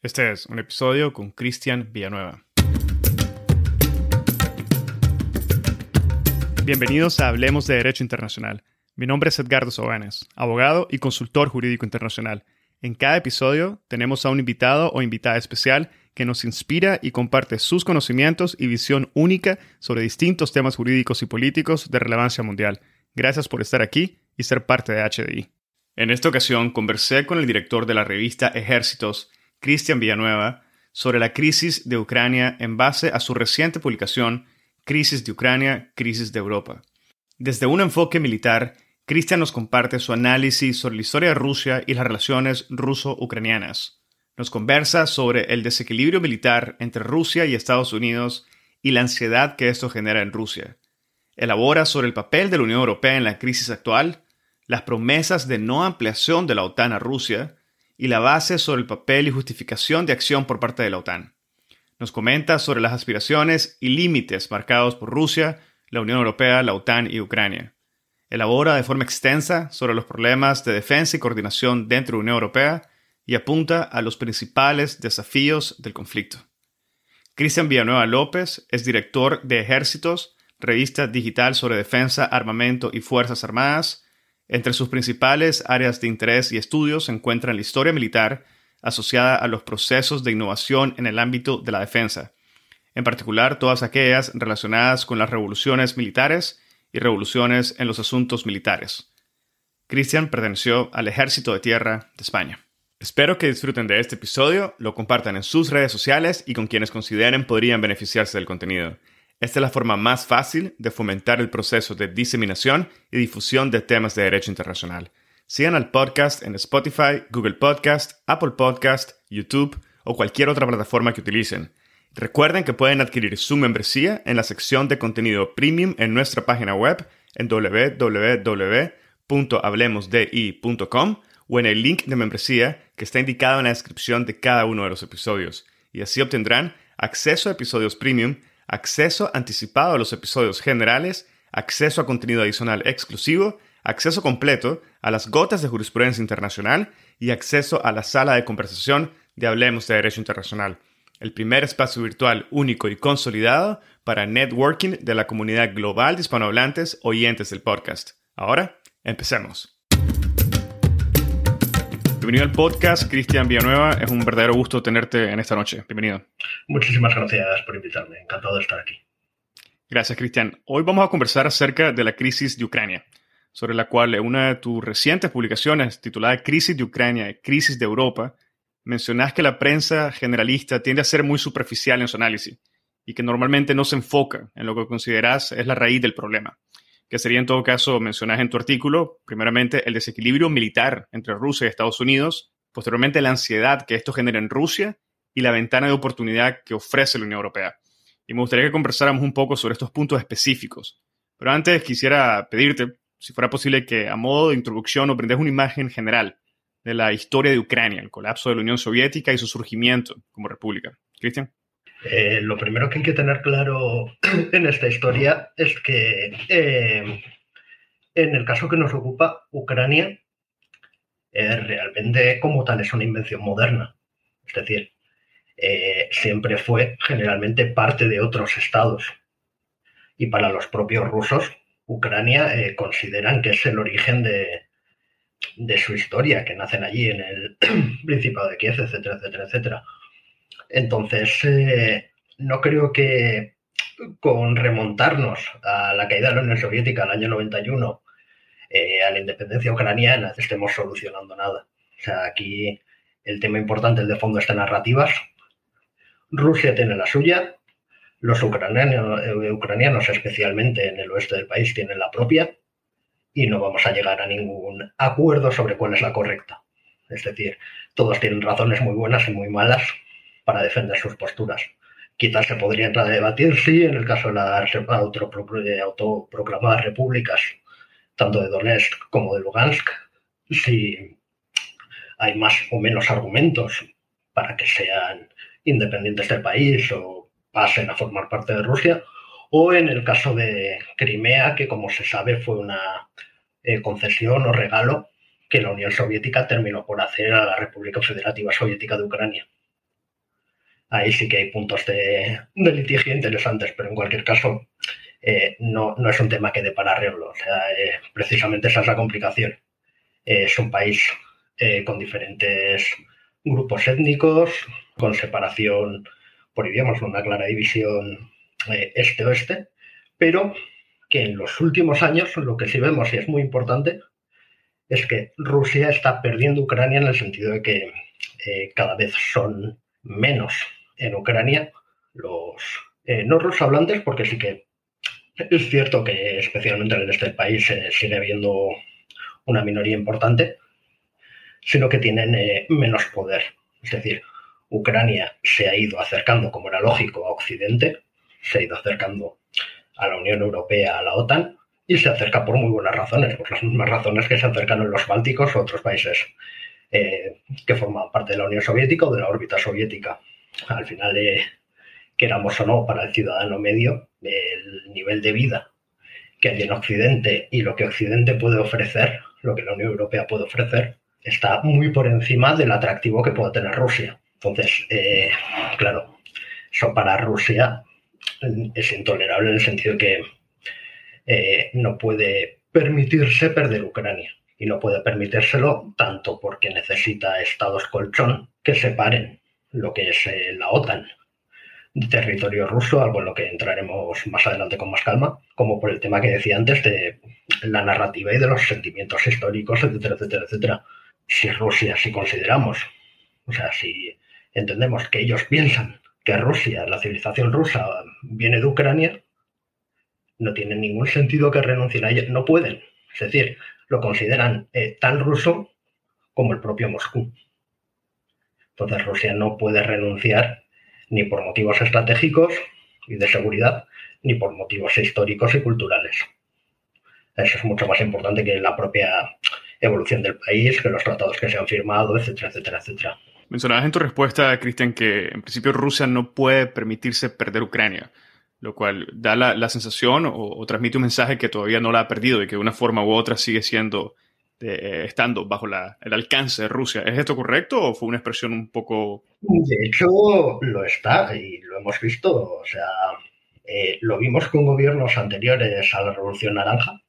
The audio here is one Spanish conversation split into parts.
Este es un episodio con Cristian Villanueva. Bienvenidos a Hablemos de Derecho Internacional. Mi nombre es Edgardo Sobanes, abogado y consultor jurídico internacional. En cada episodio tenemos a un invitado o invitada especial que nos inspira y comparte sus conocimientos y visión única sobre distintos temas jurídicos y políticos de relevancia mundial. Gracias por estar aquí y ser parte de HDI. En esta ocasión conversé con el director de la revista Ejércitos, Cristian Villanueva, sobre la crisis de Ucrania en base a su reciente publicación Crisis de Ucrania, Crisis de Europa. Desde un enfoque militar, Cristian nos comparte su análisis sobre la historia de Rusia y las relaciones ruso-ucranianas. Nos conversa sobre el desequilibrio militar entre Rusia y Estados Unidos y la ansiedad que esto genera en Rusia. Elabora sobre el papel de la Unión Europea en la crisis actual, las promesas de no ampliación de la OTAN a Rusia y la base sobre el papel y justificación de acción por parte de la OTAN. Nos comenta sobre las aspiraciones y límites marcados por Rusia, la Unión Europea, la OTAN y Ucrania. Elabora de forma extensa sobre los problemas de defensa y coordinación dentro de la Unión Europea y apunta a los principales desafíos del conflicto. Cristian Villanueva López es director de Ejércitos, revista digital sobre defensa, armamento y fuerzas armadas, entre sus principales áreas de interés y estudios se encuentran la historia militar asociada a los procesos de innovación en el ámbito de la defensa, en particular todas aquellas relacionadas con las revoluciones militares y revoluciones en los asuntos militares. Christian perteneció al Ejército de Tierra de España. Espero que disfruten de este episodio, lo compartan en sus redes sociales y con quienes consideren podrían beneficiarse del contenido. Esta es la forma más fácil de fomentar el proceso de diseminación y difusión de temas de derecho internacional. Sigan al podcast en Spotify, Google Podcast, Apple Podcast, YouTube o cualquier otra plataforma que utilicen. Recuerden que pueden adquirir su membresía en la sección de contenido premium en nuestra página web en www.hablemosdi.com o en el link de membresía que está indicado en la descripción de cada uno de los episodios. Y así obtendrán acceso a episodios premium acceso anticipado a los episodios generales, acceso a contenido adicional exclusivo, acceso completo a las gotas de jurisprudencia internacional y acceso a la sala de conversación de Hablemos de Derecho Internacional, el primer espacio virtual único y consolidado para networking de la comunidad global de hispanohablantes oyentes del podcast. Ahora, empecemos. Bienvenido al podcast, Cristian Villanueva. Es un verdadero gusto tenerte en esta noche. Bienvenido. Muchísimas gracias por invitarme. Encantado de estar aquí. Gracias, Cristian. Hoy vamos a conversar acerca de la crisis de Ucrania, sobre la cual en una de tus recientes publicaciones titulada Crisis de Ucrania, Crisis de Europa, mencionas que la prensa generalista tiende a ser muy superficial en su análisis y que normalmente no se enfoca en lo que consideras es la raíz del problema que sería en todo caso, mencionas en tu artículo, primeramente el desequilibrio militar entre Rusia y Estados Unidos, posteriormente la ansiedad que esto genera en Rusia y la ventana de oportunidad que ofrece la Unión Europea. Y me gustaría que conversáramos un poco sobre estos puntos específicos. Pero antes quisiera pedirte, si fuera posible, que a modo de introducción nos una imagen general de la historia de Ucrania, el colapso de la Unión Soviética y su surgimiento como república. Cristian. Eh, lo primero que hay que tener claro en esta historia es que eh, en el caso que nos ocupa, Ucrania eh, realmente como tal es una invención moderna. Es decir, siempre fue generalmente parte de otros estados. Y para los propios rusos, Ucrania consideran que es el origen de, de su historia, que nacen allí en el Principado de Kiev, etcétera, etcétera, etcétera. Entonces, eh, no creo que con remontarnos a la caída de la Unión Soviética en el año 91, eh, a la independencia ucraniana, estemos solucionando nada. O sea, aquí el tema importante, el de fondo, está narrativas. Rusia tiene la suya, los ucranianos, eh, ucranianos, especialmente en el oeste del país, tienen la propia, y no vamos a llegar a ningún acuerdo sobre cuál es la correcta. Es decir, todos tienen razones muy buenas y muy malas para defender sus posturas. Quizás se podría entrar a debatir si en el caso de las autoproclamadas repúblicas, tanto de Donetsk como de Lugansk, si hay más o menos argumentos para que sean independientes del país o pasen a formar parte de Rusia, o en el caso de Crimea, que como se sabe fue una eh, concesión o regalo que la Unión Soviética terminó por hacer a la República Federativa Soviética de Ucrania ahí sí que hay puntos de, litigio interesantes, pero en cualquier caso eh, no, no, es un tema que dé para arreglo. O sea, eh, precisamente esa es la complicación. es un país con diferentes grupos étnicos, con separación por idiomas, una clara división este-oeste, pero que en los últimos años lo que sí vemos, y es muy importante, es que Rusia está perdiendo Ucrania en el sentido de que eh, cada vez son menos en Ucrania los eh, no hablantes, porque sí que es cierto que especialmente en este país eh, sigue habiendo una minoría importante, sino que tienen eh, menos poder. Es decir, Ucrania se ha ido acercando, como era lógico, a Occidente, se ha ido acercando a la Unión Europea, a la OTAN, y se acerca por muy buenas razones, por las mismas razones que se acercan en los Bálticos o otros países eh, que forman parte de la Unión Soviética o de la órbita soviética. Al final, eh, queramos o no, para el ciudadano medio, el nivel de vida que hay en Occidente y lo que Occidente puede ofrecer, lo que la Unión Europea puede ofrecer, está muy por encima del atractivo que pueda tener Rusia. Entonces, eh, claro, eso para Rusia es intolerable en el sentido que eh, no puede permitirse perder Ucrania. Y no puede permitírselo tanto porque necesita estados colchón que separen lo que es eh, la OTAN territorio ruso, algo en lo que entraremos más adelante con más calma, como por el tema que decía antes de la narrativa y de los sentimientos históricos, etcétera, etcétera, etcétera. Si Rusia, si consideramos, o sea, si entendemos que ellos piensan que Rusia, la civilización rusa, viene de Ucrania, no tiene ningún sentido que renuncien a ella. No pueden. Es decir, lo consideran eh, tan ruso como el propio Moscú. Entonces Rusia no puede renunciar ni por motivos estratégicos y de seguridad, ni por motivos históricos y culturales. Eso es mucho más importante que la propia evolución del país, que los tratados que se han firmado, etcétera, etcétera, etcétera. Mencionabas en tu respuesta, Cristian, que en principio Rusia no puede permitirse perder Ucrania lo cual da la, sensación o, transmite un mensaje que todavía no la ha perdido y que de una forma u otra sigue siendo, eh, estando bajo el alcance de Rusia. ¿Es esto correcto o fue una expresión un poco... De hecho, lo está y lo hemos visto, o sea, eh, lo vimos con gobiernos anteriores a la Revolución Naranja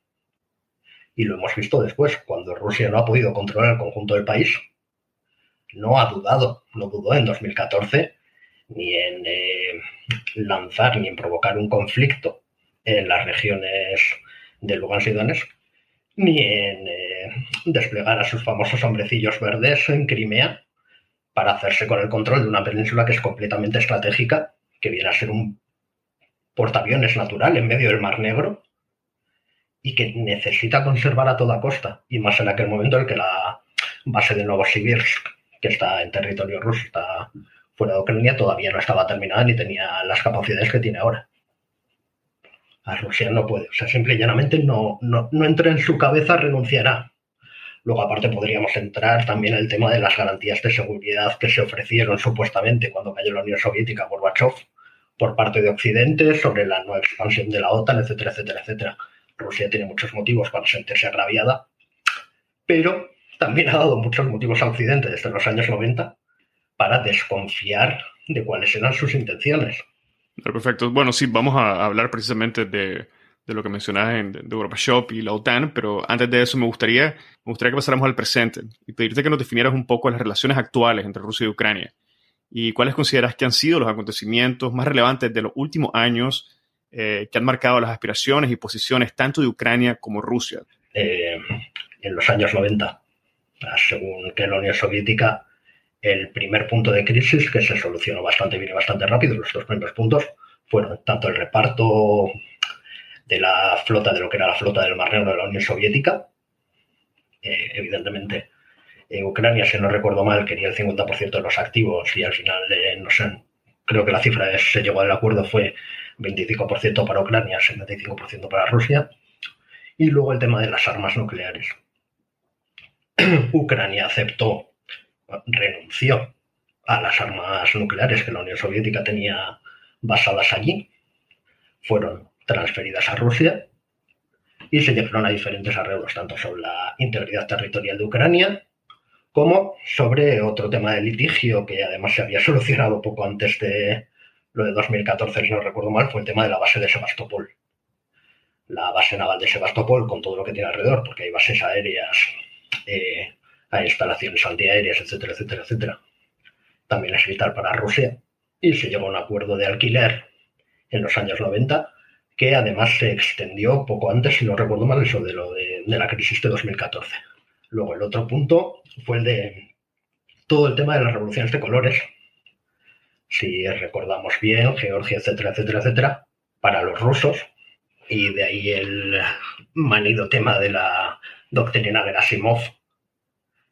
y lo hemos visto después, cuando Rusia no ha podido controlar el conjunto del país. No ha dudado, no dudó en 2014 ni en eh, lanzar ni en provocar un conflicto en las regiones de Lugansk y Donetsk, ni en eh, desplegar a sus famosos hombrecillos verdes en Crimea para hacerse con el control de una península que es completamente estratégica, que viene a ser un portaaviones natural en medio del Mar Negro y que necesita conservar a toda costa, y más en aquel momento en el que la base de Novosibirsk, que está en territorio ruso, está fuera de Ucrania todavía no estaba terminada ni tenía las capacidades que tiene ahora. A Rusia no puede, o sea, simple y llanamente no, no, entra en su cabeza, renunciará. Luego, aparte, podríamos entrar también en el tema de las garantías de seguridad que se ofrecieron supuestamente cuando cayó la Unión Soviética, Gorbachev, por parte de Occidente, sobre la nueva expansión de la OTAN, etcétera, etcétera, etcétera. Rusia tiene muchos motivos para sentirse agraviada, pero también ha dado muchos motivos a Occidente desde los años 90 para desconfiar de cuáles eran sus intenciones. Perfecto. Bueno, sí, vamos a hablar precisamente de, lo que mencionabas en, de Gorbachev y la OTAN, pero antes de eso me gustaría, me gustaría que pasáramos al presente y pedirte que nos definieras un poco las relaciones actuales entre Rusia y Ucrania y cuáles consideras que han sido los acontecimientos más relevantes de los últimos años eh, que han marcado las aspiraciones y posiciones tanto de Ucrania como Rusia. Eh, en los años 90, según que la Unión Soviética el primer punto de crisis, que se solucionó bastante bien y bastante rápido, los dos primeros puntos fueron tanto el reparto de la flota, de lo que era la flota del Mar Negro de la Unión Soviética, evidentemente en Ucrania, si no recuerdo mal, quería el 50% de los activos y al final, no sé, creo que la cifra que se llegó al acuerdo fue 25% para Ucrania, 75% para Rusia. Y luego el tema de las armas nucleares. Ucrania aceptó renunció a las armas nucleares que la Unión Soviética tenía basadas allí, fueron transferidas a Rusia y se llegaron a diferentes arreglos, tanto sobre la integridad territorial de Ucrania como sobre otro tema de litigio que además se había solucionado poco antes de lo de 2014, si no recuerdo mal, fue el tema de la base de Sebastopol. La base naval de Sebastopol, con todo lo que tiene alrededor, porque hay bases aéreas, eh, hay instalaciones antiaéreas, etcétera, etcétera, etcétera. También es vital para Rusia. Y se llegó a un acuerdo de alquiler en los años 90 que además se extendió poco antes, si no recuerdo mal, eso de lo de, la crisis de 2014. Luego el otro punto fue el de todo el tema de las revoluciones de colores. Si recordamos bien, Georgia, etcétera, etcétera, etcétera, para los rusos, y de ahí el manido tema de la doctrina de Asimov,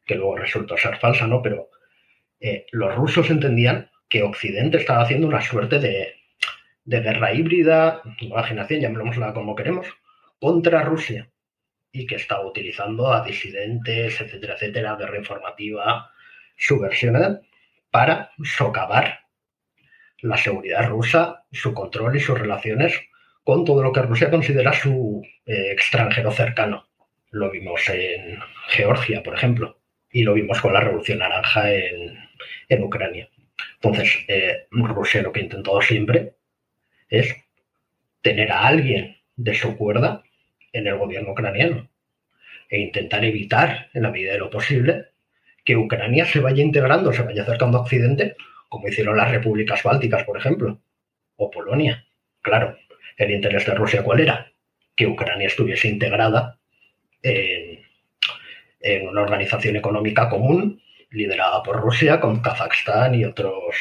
que luego resultó ser falsa, ¿no? Pero eh, los rusos entendían que Occidente estaba haciendo una suerte de, guerra híbrida, imaginación, llamémosla como queremos, contra Rusia y que estaba utilizando a disidentes, etcétera, etcétera, guerra informativa, subversión para socavar la seguridad rusa, su control y sus relaciones con todo lo que Rusia considera su eh, extranjero cercano. Lo vimos en Georgia, por ejemplo, y lo vimos con la Revolución Naranja en, Ucrania. Entonces, eh, Rusia lo que ha intentado siempre es tener a alguien de su cuerda en el gobierno ucraniano e intentar evitar, en la medida de lo posible, que Ucrania se vaya integrando, se vaya acercando a Occidente, como hicieron las repúblicas bálticas, por ejemplo, o Polonia. Claro, el interés de Rusia, ¿cuál era? Que Ucrania estuviese integrada en, en una organización económica común liderada por Rusia, con Kazajstán y otros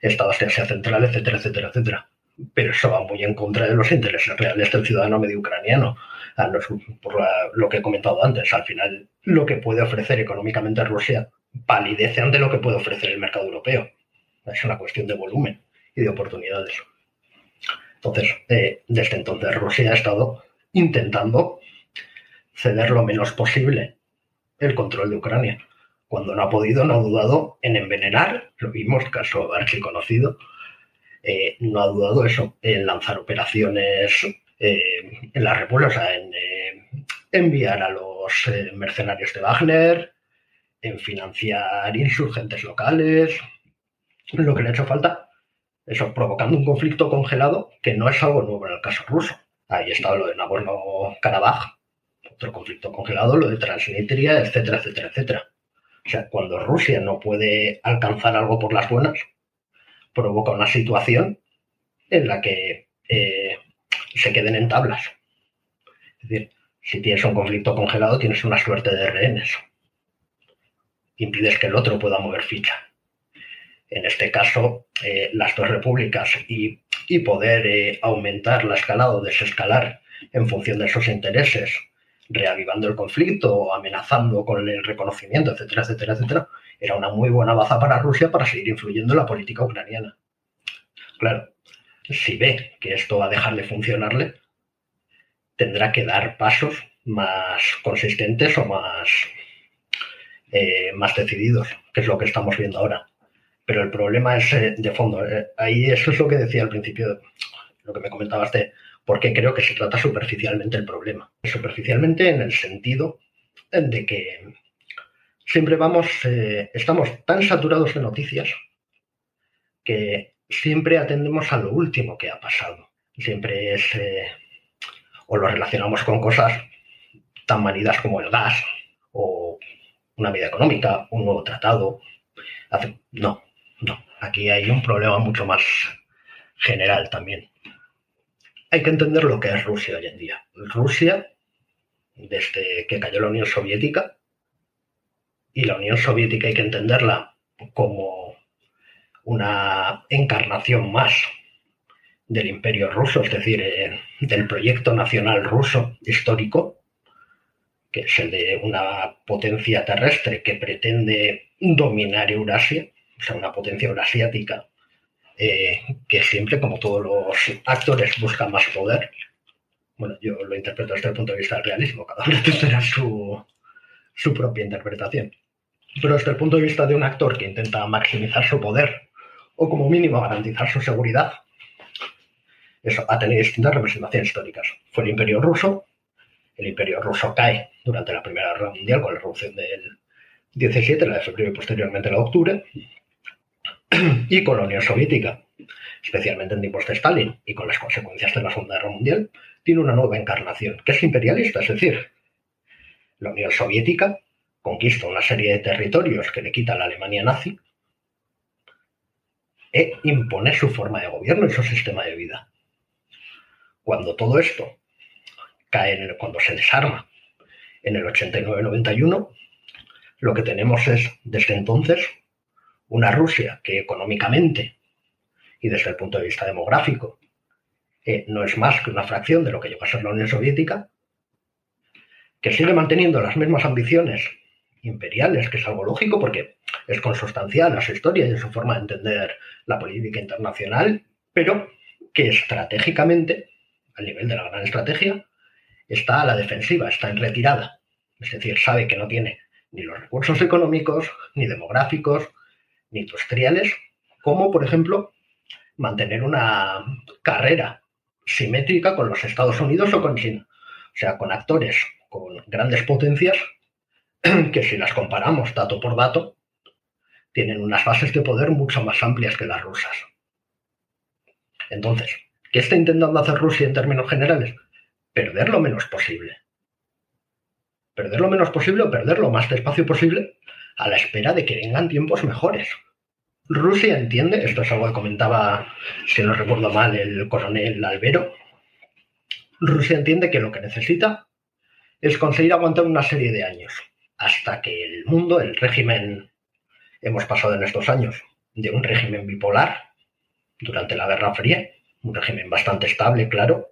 estados de Asia Central, etcétera, etcétera, etcétera pero eso va muy en contra de los intereses reales del ciudadano medio ucraniano. Por lo que he comentado antes, al final lo que puede ofrecer económicamente Rusia palidece ante lo que puede ofrecer el mercado europeo. Es una cuestión de volumen y de oportunidades. Entonces, eh, desde entonces Rusia ha estado intentando ceder lo menos posible el control de Ucrania. Cuando no ha podido, no ha dudado en envenenar, lo vimos, caso archiconocido, eh, no ha dudado eso, en lanzar operaciones eh, en la República, o sea, en eh, enviar a los mercenarios de Wagner, en financiar insurgentes locales, lo que le ha hecho falta, eso, provocando un conflicto congelado que no es algo nuevo en el caso ruso. Ahí está lo de Nagorno-Karabaj, otro conflicto congelado, lo de Transnistria, etcétera, etcétera, etcétera. O sea, cuando Rusia no puede alcanzar algo por las buenas, provoca una situación en la que eh, se queden en tablas. Es decir, si tienes un conflicto congelado, tienes una suerte de rehenes. Impides que el otro pueda mover ficha. En este caso, eh, las dos repúblicas y, poder eh, aumentar la escalada o desescalar en función de esos intereses, reavivando el conflicto, amenazando con el reconocimiento, etcétera, etcétera, etcétera, era una muy buena baza para Rusia para seguir influyendo en la política ucraniana. Claro, si ve que esto va a dejar de funcionarle, tendrá que dar pasos más consistentes o más, eh, más decididos, que es lo que estamos viendo ahora. Pero el problema es eh, de fondo. Eh, ahí eso es lo que decía al principio, lo que me comentabas de por qué creo que se trata superficialmente el problema. Superficialmente en el sentido de que siempre vamos, eh, estamos tan saturados de noticias que siempre atendemos a lo último que ha pasado. Siempre es, eh, o lo relacionamos con cosas tan manidas como el gas o una medida económica, un nuevo tratado. No, no. Aquí hay un problema mucho más general también. Hay que entender lo que es Rusia hoy en día. Rusia, desde que cayó la Unión Soviética, y la Unión Soviética hay que entenderla como una encarnación más del imperio ruso, es decir, eh, del proyecto nacional ruso histórico, que es el de una potencia terrestre que pretende dominar Eurasia, o sea, una potencia eurasiática eh, que siempre, como todos los actores, busca más poder. Bueno, yo lo interpreto desde el punto de vista del realismo, cada uno tendrá su, su propia interpretación. Pero desde el punto de vista de un actor que intenta maximizar su poder o como mínimo garantizar su seguridad, eso ha tenido distintas representaciones históricas. Fue el Imperio ruso, el Imperio ruso cae durante la Primera Guerra Mundial con la revolución del 17, la de febrero y posteriormente la de octubre, y Unión Soviética, especialmente en tiempos de Stalin y con las consecuencias de la Segunda Guerra Mundial, tiene una nueva encarnación, que es imperialista, es decir, la Unión Soviética conquista una serie de territorios que le quita la Alemania nazi e impone su forma de gobierno y su sistema de vida. Cuando todo esto cae, en el, cuando se desarma en el 89-91, lo que tenemos es, desde entonces, una Rusia que económicamente y desde el punto de vista demográfico eh, no es más que una fracción de lo que llegó a ser la Unión Soviética, que sigue manteniendo las mismas ambiciones imperiales, que es algo lógico porque es consustancial a su historia y a su forma de entender la política internacional, pero que estratégicamente, al nivel de la gran estrategia, está a la defensiva, está en retirada. Es decir, sabe que no tiene ni los recursos económicos, ni demográficos, industriales, como por ejemplo mantener una carrera simétrica con los Estados Unidos o con China. O sea, con actores con grandes potencias que si las comparamos dato por dato, tienen unas bases de poder mucho más amplias que las rusas. Entonces, ¿qué está intentando hacer Rusia en términos generales? Perder lo menos posible. Perder lo menos posible o perder lo más despacio posible a la espera de que vengan tiempos mejores. Rusia entiende, esto es algo que comentaba, si no recuerdo mal, el coronel Albero, Rusia entiende que lo que necesita es conseguir aguantar una serie de años hasta que el mundo, el régimen, hemos pasado en estos años de un régimen bipolar durante la Guerra Fría, un régimen bastante estable, claro,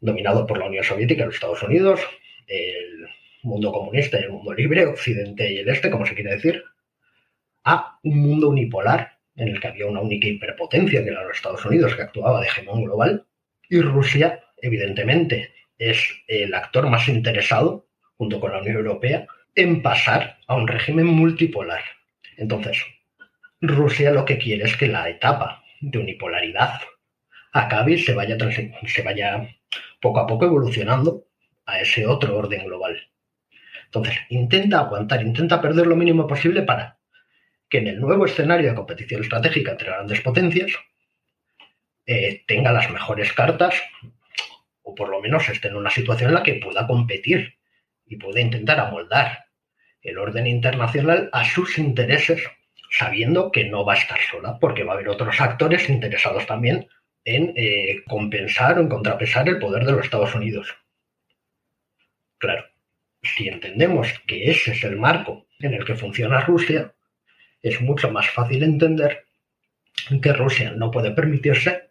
dominado por la Unión Soviética y los Estados Unidos, el mundo comunista y el mundo libre, Occidente y el Este, como se quiere decir, a un mundo unipolar en el que había una única hiperpotencia, que era los Estados Unidos, que actuaba de hegemón global, y Rusia, evidentemente, es el actor más interesado, junto con la Unión Europea, en pasar a un régimen multipolar. Entonces, Rusia lo que quiere es que la etapa de unipolaridad acabe y se vaya, se vaya poco a poco evolucionando a ese otro orden global. Entonces, intenta aguantar, intenta perder lo mínimo posible para que en el nuevo escenario de competición estratégica entre grandes potencias eh, tenga las mejores cartas o por lo menos esté en una situación en la que pueda competir y pueda intentar amoldar el orden internacional a sus intereses, sabiendo que no va a estar sola, porque va a haber otros actores interesados también en eh, compensar o en contrapesar el poder de los Estados Unidos. Claro, si entendemos que ese es el marco en el que funciona Rusia, es mucho más fácil entender que Rusia no puede permitirse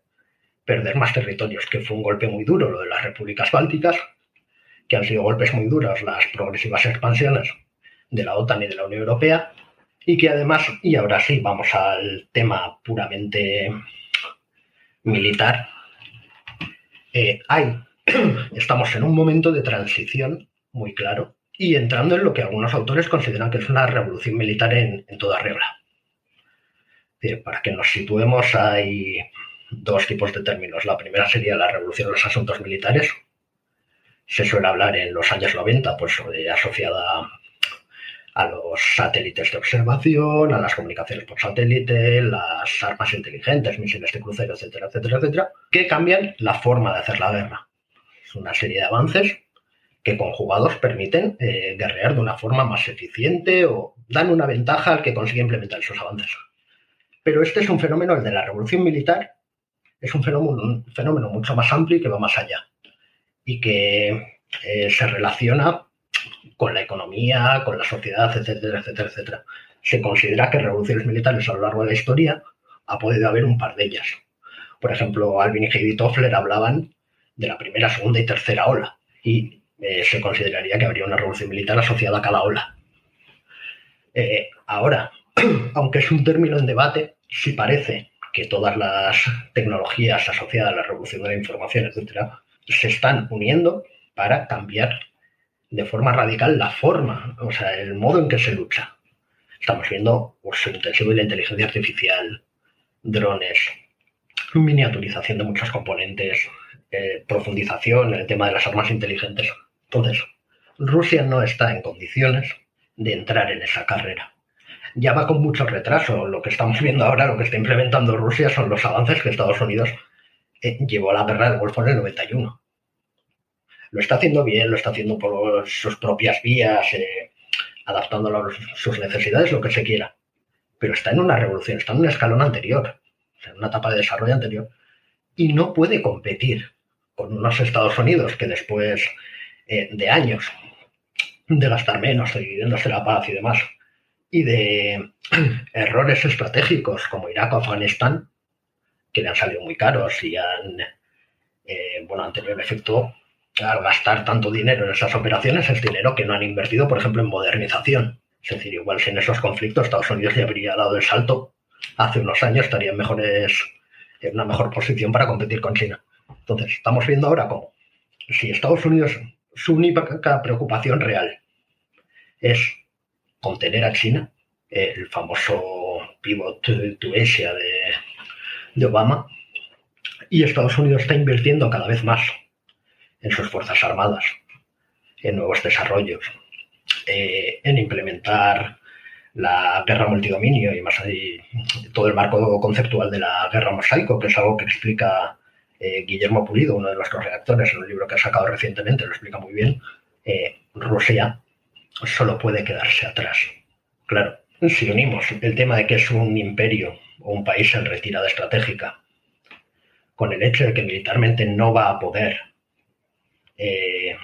perder más territorios, que fue un golpe muy duro lo de las repúblicas bálticas, que han sido golpes muy duros las progresivas expansiones de la OTAN y de la Unión Europea, y que además, y ahora sí, vamos al tema puramente militar, eh, hay, estamos en un momento de transición muy claro y entrando en lo que algunos autores consideran que es una revolución militar en, toda regla. para que nos situemos, hay dos tipos de términos. La primera sería la revolución de los asuntos militares. Se suele hablar en los años 90, pues asociada a los satélites de observación, a las comunicaciones por satélite, las armas inteligentes, misiles de crucero, etcétera, etcétera, etcétera, que cambian la forma de hacer la guerra. Es una serie de avances que conjugados permiten eh, guerrear de una forma más eficiente o dan una ventaja al que consigue implementar esos avances. Pero este es un fenómeno, el de la revolución militar, es un fenómeno, un fenómeno mucho más amplio y que va más allá. Y que eh, se relaciona con la economía, con la sociedad, etcétera, etcétera, etcétera. Se considera que revoluciones militares a lo largo de la historia ha podido haber un par de ellas. Por ejemplo, Alvin y Heidi Toffler hablaban de la primera, segunda y tercera ola. Y eh, se consideraría que habría una revolución militar asociada a cada ola. Eh, ahora, aunque es un término en debate, sí parece que todas las tecnologías asociadas a la revolución de la información, etcétera, se están uniendo para cambiar de forma radical la forma, o sea, el modo en que se lucha. Estamos viendo uso intensivo de la inteligencia artificial, drones, miniaturización de muchos componentes, eh, profundización en el tema de las armas inteligentes. Entonces, Rusia no está en condiciones de entrar en esa carrera. Ya va con mucho retraso. Lo que estamos viendo ahora, lo que está implementando Rusia, son los avances que Estados Unidos eh, llevó a la guerra del Golfo en el 91. Lo está haciendo bien, lo está haciendo por sus propias vías, eh, adaptándolo a sus necesidades, lo que se quiera. Pero está en una revolución, está en un escalón anterior, en una etapa de desarrollo anterior, y no puede competir con unos Estados Unidos que después eh, de años de gastar menos, de dividiéndose la paz y demás, y de errores estratégicos como Irak o Afganistán, que le han salido muy caros y han, eh, bueno, han tenido efecto al gastar tanto dinero en esas operaciones, es dinero que no han invertido, por ejemplo, en modernización. Es decir, igual si en esos conflictos Estados Unidos le habría dado el salto hace unos años, estaría en, mejores, en una mejor posición para competir con China. Entonces, estamos viendo ahora cómo si Estados Unidos su única preocupación real es contener a China, el famoso pivot to Asia de, Obama, y Estados Unidos está invirtiendo cada vez más en sus fuerzas armadas, en nuevos desarrollos, eh, en implementar la guerra multidominio y más ahí, todo el marco conceptual de la guerra mosaico, que es algo que explica eh, Guillermo Pulido, uno de nuestros redactores, en un libro que ha sacado recientemente, lo explica muy bien, eh, Rusia solo puede quedarse atrás. Claro, si unimos el tema de que es un imperio o un país en retirada estratégica con el hecho de que militarmente no va a poder eh,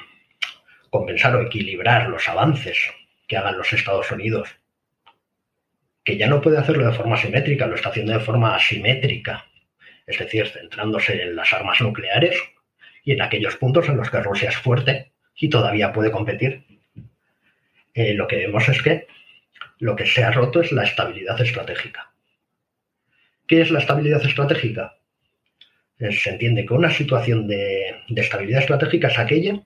compensar o equilibrar los avances que hagan los Estados Unidos, que ya no puede hacerlo de forma simétrica, lo está haciendo de forma asimétrica es decir, centrándose en las armas nucleares y en aquellos puntos en los que Rusia es fuerte y todavía puede competir. Eh, lo que vemos es que lo que se ha roto es la estabilidad estratégica. ¿Qué es la estabilidad estratégica? Eh, se entiende que una situación de, de estabilidad estratégica es aquella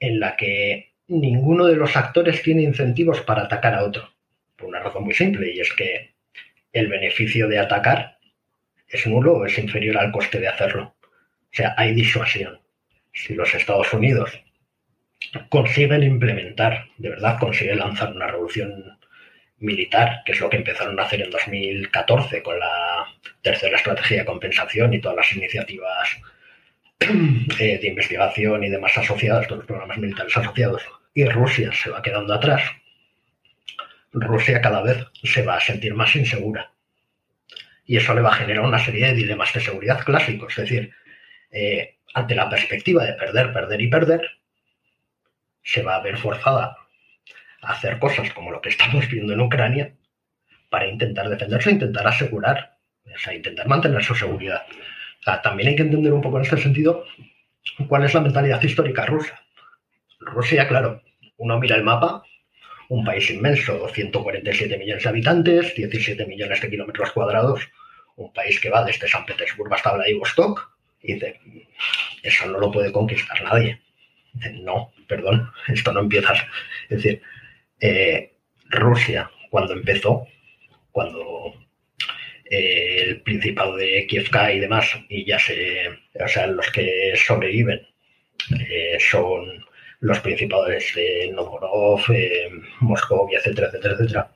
en la que ninguno de los actores tiene incentivos para atacar a otro. Por una razón muy simple, y es que el beneficio de atacar es nulo o es inferior al coste de hacerlo. O sea, hay disuasión. Si los Estados Unidos consiguen implementar, de verdad consiguen lanzar una revolución militar, que es lo que empezaron a hacer en 2014 con la tercera estrategia de compensación y todas las iniciativas eh, de investigación y demás asociadas, todos los programas militares asociados, y Rusia se va quedando atrás, Rusia cada vez se va a sentir más insegura y eso le va a generar una serie de dilemas de seguridad clásicos. Es decir, eh, ante la perspectiva de perder, perder y perder, se va a ver forzada a hacer cosas como lo que estamos viendo en Ucrania para intentar defenderse, intentar asegurar, o sea, intentar mantener su seguridad. también hay que entender un poco en este sentido cuál es la mentalidad histórica rusa. Rusia, claro, uno mira el mapa un país inmenso, 147 millones de habitantes, 17 millones de kilómetros cuadrados, un país que va desde San Petersburgo hasta Vladivostok, y dice, eso no lo puede conquistar nadie. Dice, no, perdón, esto no empieza. Es decir, eh, Rusia, cuando empezó, cuando eh, el Principado de Kiev y demás, y ya se, o sea, los que sobreviven eh, son los principales de Novgorod, Moscovia, etcétera, etcétera, etcétera,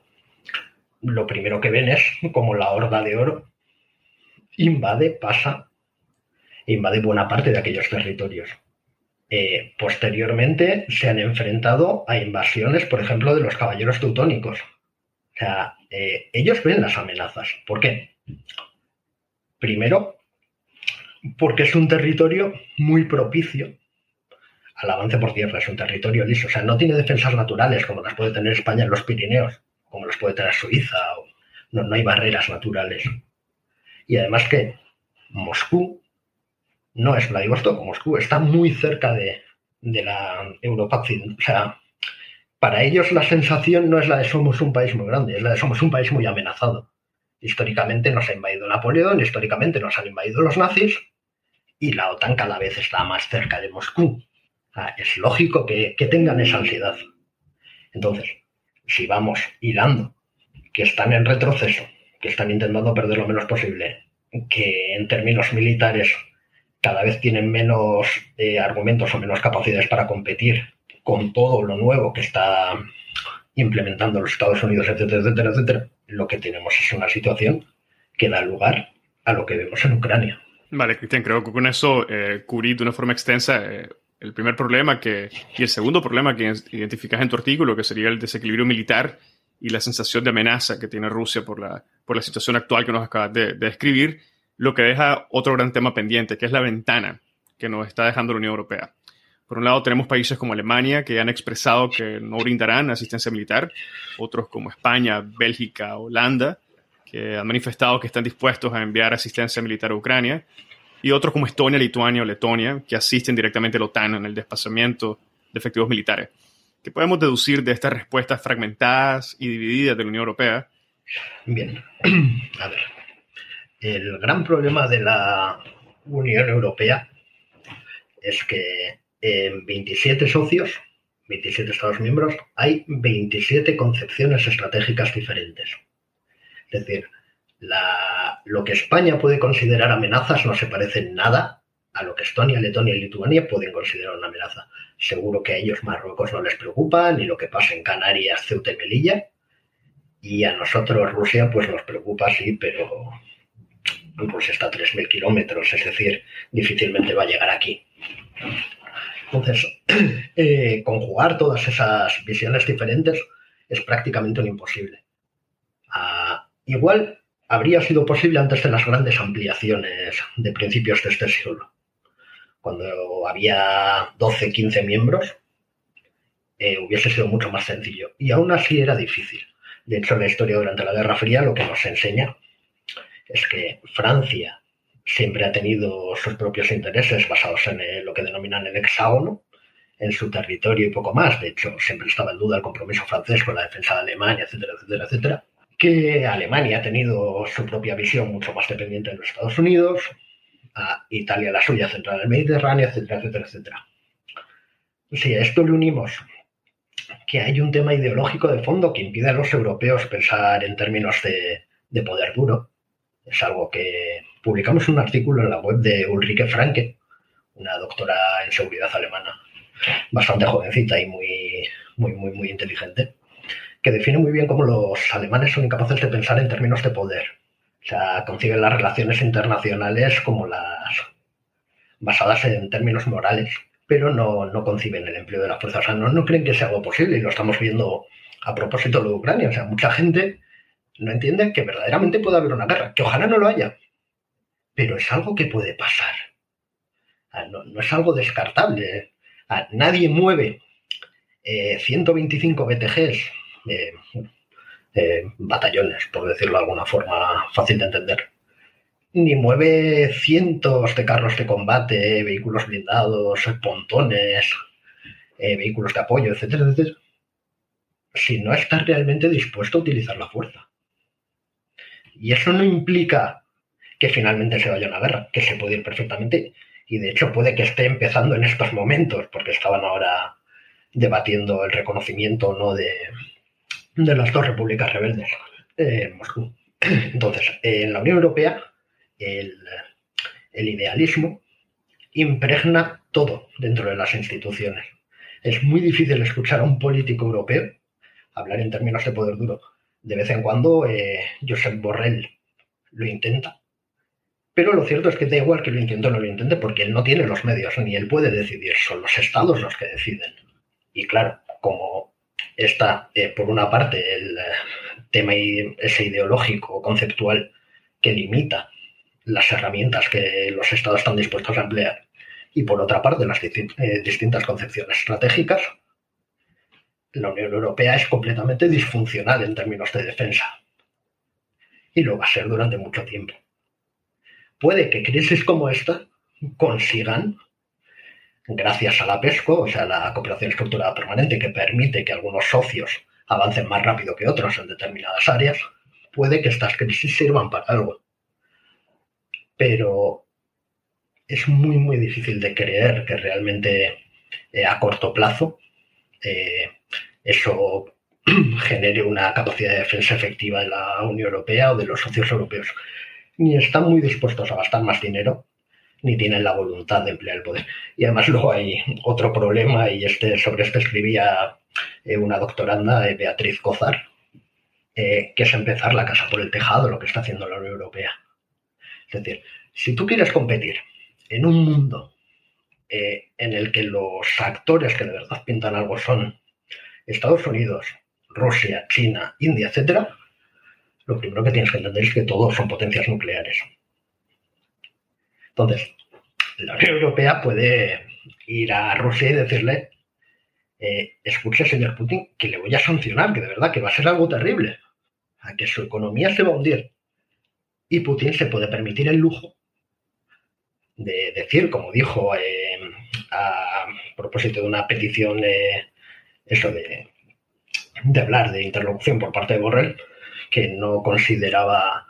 lo primero que ven es como la horda de oro invade, pasa, invade buena parte de aquellos territorios. Eh, posteriormente se han enfrentado a invasiones, por ejemplo, de los caballeros teutónicos. O sea, eh, ellos ven las amenazas. ¿Por qué? Primero, porque es un territorio muy propicio al avance por tierra, es un territorio liso, o sea, no tiene defensas naturales como las puede tener España en los Pirineos, como las puede tener Suiza, no, no hay barreras naturales. Y además que Moscú no es Vladivostok, Moscú está muy cerca de, de la Europa occidental. O sea, para ellos la sensación no es la de somos un país muy grande, es la de somos un país muy amenazado. Históricamente nos ha invadido Napoleón, históricamente nos han invadido los nazis y la OTAN cada vez está más cerca de Moscú es lógico que, tengan esa ansiedad. Entonces, si vamos hilando que están en retroceso, que están intentando perder lo menos posible, que en términos militares cada vez tienen menos eh, argumentos o menos capacidades para competir con todo lo nuevo que está implementando los Estados Unidos, etcétera, etcétera, etcétera, lo que tenemos es una situación que da lugar a lo que vemos en Ucrania. Vale, Cristian, creo que con eso eh, cubrí de una forma extensa eh, el primer problema que, y el segundo problema que identificas en tu artículo, que sería el desequilibrio militar y la sensación de amenaza que tiene Rusia por la, por la situación actual que nos acabas de, de describir, lo que deja otro gran tema pendiente, que es la ventana que nos está dejando la Unión Europea. Por un lado, tenemos países como Alemania que han expresado que no brindarán asistencia militar, otros como España, Bélgica, Holanda, que han manifestado que están dispuestos a enviar asistencia militar a Ucrania, y otros como Estonia, Lituania o Letonia, que asisten directamente a la OTAN en el desplazamiento de efectivos militares. ¿Qué podemos deducir de estas respuestas fragmentadas y divididas de la Unión Europea? Bien, a ver. El gran problema de la Unión Europea es que en 27 socios, 27 Estados miembros, hay 27 concepciones estratégicas diferentes. Es decir, lo que España puede considerar amenazas no se parece en nada a lo que Estonia, Letonia y Lituania pueden considerar una amenaza. Seguro que a ellos Marruecos no les preocupa, ni lo que pasa en Canarias, Ceuta y Melilla. Y a nosotros Rusia pues nos preocupa, sí, pero Rusia está a 3.000 kilómetros, es decir, difícilmente va a llegar aquí. Entonces, eh, conjugar todas esas visiones diferentes es prácticamente un imposible. Ah, igual habría sido posible antes de las grandes ampliaciones de principios de este siglo. Cuando había 12, 15 miembros, eh, hubiese sido mucho más sencillo. Y aún así era difícil. De hecho, la historia durante la Guerra Fría lo que nos enseña es que Francia siempre ha tenido sus propios intereses basados en lo que denominan el hexágono, en su territorio y poco más. De hecho, siempre estaba en duda el compromiso francés con la defensa de Alemania, etcétera, etcétera, etcétera que Alemania ha tenido su propia visión mucho más dependiente de los Estados Unidos, a Italia la suya central en el Mediterráneo, etcétera, etcétera, etcétera. Si a esto le unimos que hay un tema ideológico de fondo que impide a los europeos pensar en términos de, de poder duro, es algo que publicamos un artículo en la web de Ulrike Franke, una doctora en seguridad alemana, bastante jovencita y muy, muy, muy, muy inteligente que define muy bien cómo los alemanes son incapaces de pensar en términos de poder. O sea, conciben las relaciones internacionales como las basadas en términos morales, pero no, no conciben el empleo de la fuerza. O sea, no, creen que sea algo posible y lo estamos viendo a propósito de Ucrania. O sea, mucha gente no entiende que verdaderamente puede haber una guerra, que ojalá no lo haya, pero es algo que puede pasar. No, es algo descartable. Nadie mueve 125 eh, BTGs batallones, por decirlo de alguna forma fácil de entender. Ni mueve cientos de carros de combate, vehículos blindados, pontones, eh, vehículos de apoyo, etcétera, etcétera, si no está realmente dispuesto a utilizar la fuerza. Y eso no implica que finalmente se vaya a una guerra, que se puede ir perfectamente, y de hecho puede que esté empezando en estos momentos, porque estaban ahora debatiendo el reconocimiento o no de, de las dos repúblicas rebeldes en Moscú. Entonces, en la Unión Europea, el, idealismo impregna todo dentro de las instituciones. Es muy difícil escuchar a un político europeo hablar en términos de poder duro. De vez en cuando, eh, Josep Borrell lo intenta, pero lo cierto es que da igual que lo intente o no lo intente, porque él no tiene los medios, ni él puede decidir, son los estados los que deciden. Y claro, como está, eh, por una parte, el eh, tema ese ideológico, conceptual, que limita las herramientas que los estados están dispuestos a emplear, y por otra parte, las eh, distintas concepciones estratégicas, la Unión Europea es completamente disfuncional en términos de defensa. Y lo va a ser durante mucho tiempo. Puede que crisis como esta consigan gracias a la PESCO, o sea, la cooperación estructurada permanente, que permite que algunos socios avancen más rápido que otros en determinadas áreas, puede que estas crisis sirvan para algo. Pero es muy, muy difícil de creer que realmente eh, a corto plazo eh, eso genere una capacidad de defensa efectiva de la Unión Europea o de los socios europeos. Ni están muy dispuestos a gastar más dinero, ni tienen la voluntad de emplear el poder. Y además luego hay otro problema, y este, sobre este escribía eh, una doctoranda, eh, Beatriz Cozar, eh, que es empezar la casa por el tejado, lo que está haciendo la Unión Europea. Es decir, si tú quieres competir en un mundo en el que los actores que de verdad pintan algo son Estados Unidos, Rusia, China, India, etcétera, lo primero que tienes que entender es que todos son potencias nucleares. Entonces, la Unión Europea puede ir a Rusia y decirle, eh, escuche, señor Putin, que le voy a sancionar, que de verdad que va a ser algo terrible, a que su economía se va a hundir. Y Putin se puede permitir el lujo de decir, como dijo eh, a propósito de una petición, eso de, de hablar de interlocución por parte de Borrell, que no consideraba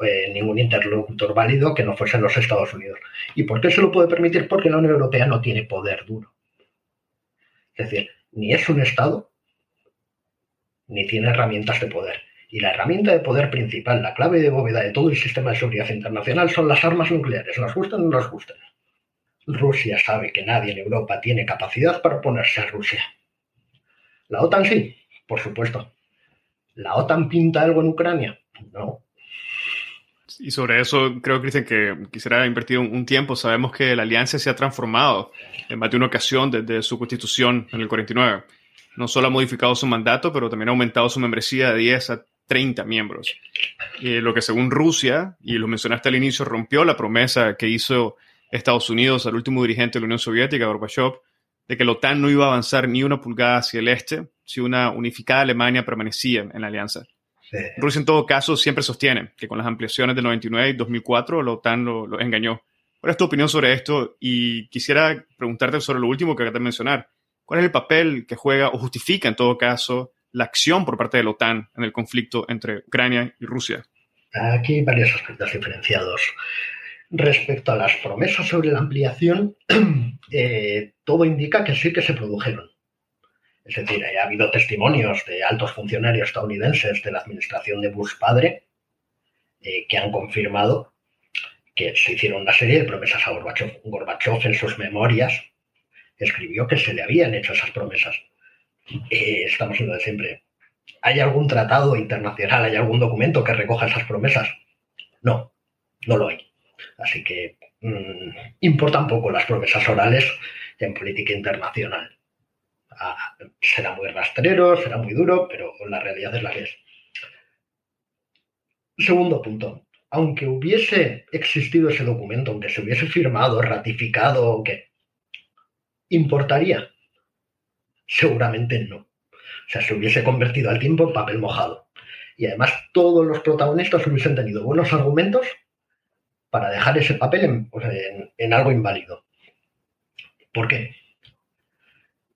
eh, ningún interlocutor válido que no fuesen los Estados Unidos. ¿Y por qué se lo puede permitir? Porque la Unión Europea no tiene poder duro. Es decir, ni es un Estado, ni tiene herramientas de poder. Y la herramienta de poder principal, la clave de bóveda de todo el sistema de seguridad internacional son las armas nucleares, nos gustan o no nos gustan. Rusia sabe que nadie en Europa tiene capacidad para oponerse a Rusia. La OTAN sí, por supuesto. ¿La OTAN pinta algo en Ucrania? No. Y sobre eso creo, Cristian, que quisiera invertir un, tiempo. Sabemos que la alianza se ha transformado en más de una ocasión desde su constitución en el 49. No solo ha modificado su mandato, pero también ha aumentado su membresía de 10 a 30 miembros. Y lo que según Rusia, y lo mencionaste al inicio, rompió la promesa que hizo Estados Unidos al último dirigente de la Unión Soviética, Gorbachev, de que la OTAN no iba a avanzar ni una pulgada hacia el este si una unificada Alemania permanecía en la alianza. Rusia en todo caso siempre sostiene que con las ampliaciones del 99 y 2004 la OTAN lo, engañó. ¿Cuál es tu opinión sobre esto? Y quisiera preguntarte sobre lo último que acabas de mencionar. ¿Cuál es el papel que juega o justifica en todo caso la acción por parte de la OTAN en el conflicto entre Ucrania y Rusia? Aquí hay varios aspectos diferenciados. Respecto a las promesas sobre la ampliación, eh, todo indica que sí que se produjeron. Es decir, ha habido testimonios de altos funcionarios estadounidenses de la administración de Bush padre eh, que han confirmado que se hicieron una serie de promesas a Gorbachev. Gorbachev en sus memorias escribió que se le habían hecho esas promesas. Eh, estamos en de siempre. ¿Hay algún tratado internacional, hay algún documento que recoja esas promesas? No, no lo hay. Así que mm, importan poco las promesas orales en política internacional. Será muy rastrero, será muy duro, pero la realidad es la que es. Segundo punto. Aunque hubiese existido ese documento, aunque se hubiese firmado, ratificado, ¿qué? ¿Importaría? Seguramente no. O sea, se hubiese convertido al tiempo en papel mojado. Y además todos los protagonistas hubiesen tenido buenos argumentos para dejar ese papel en, algo inválido. ¿Por qué?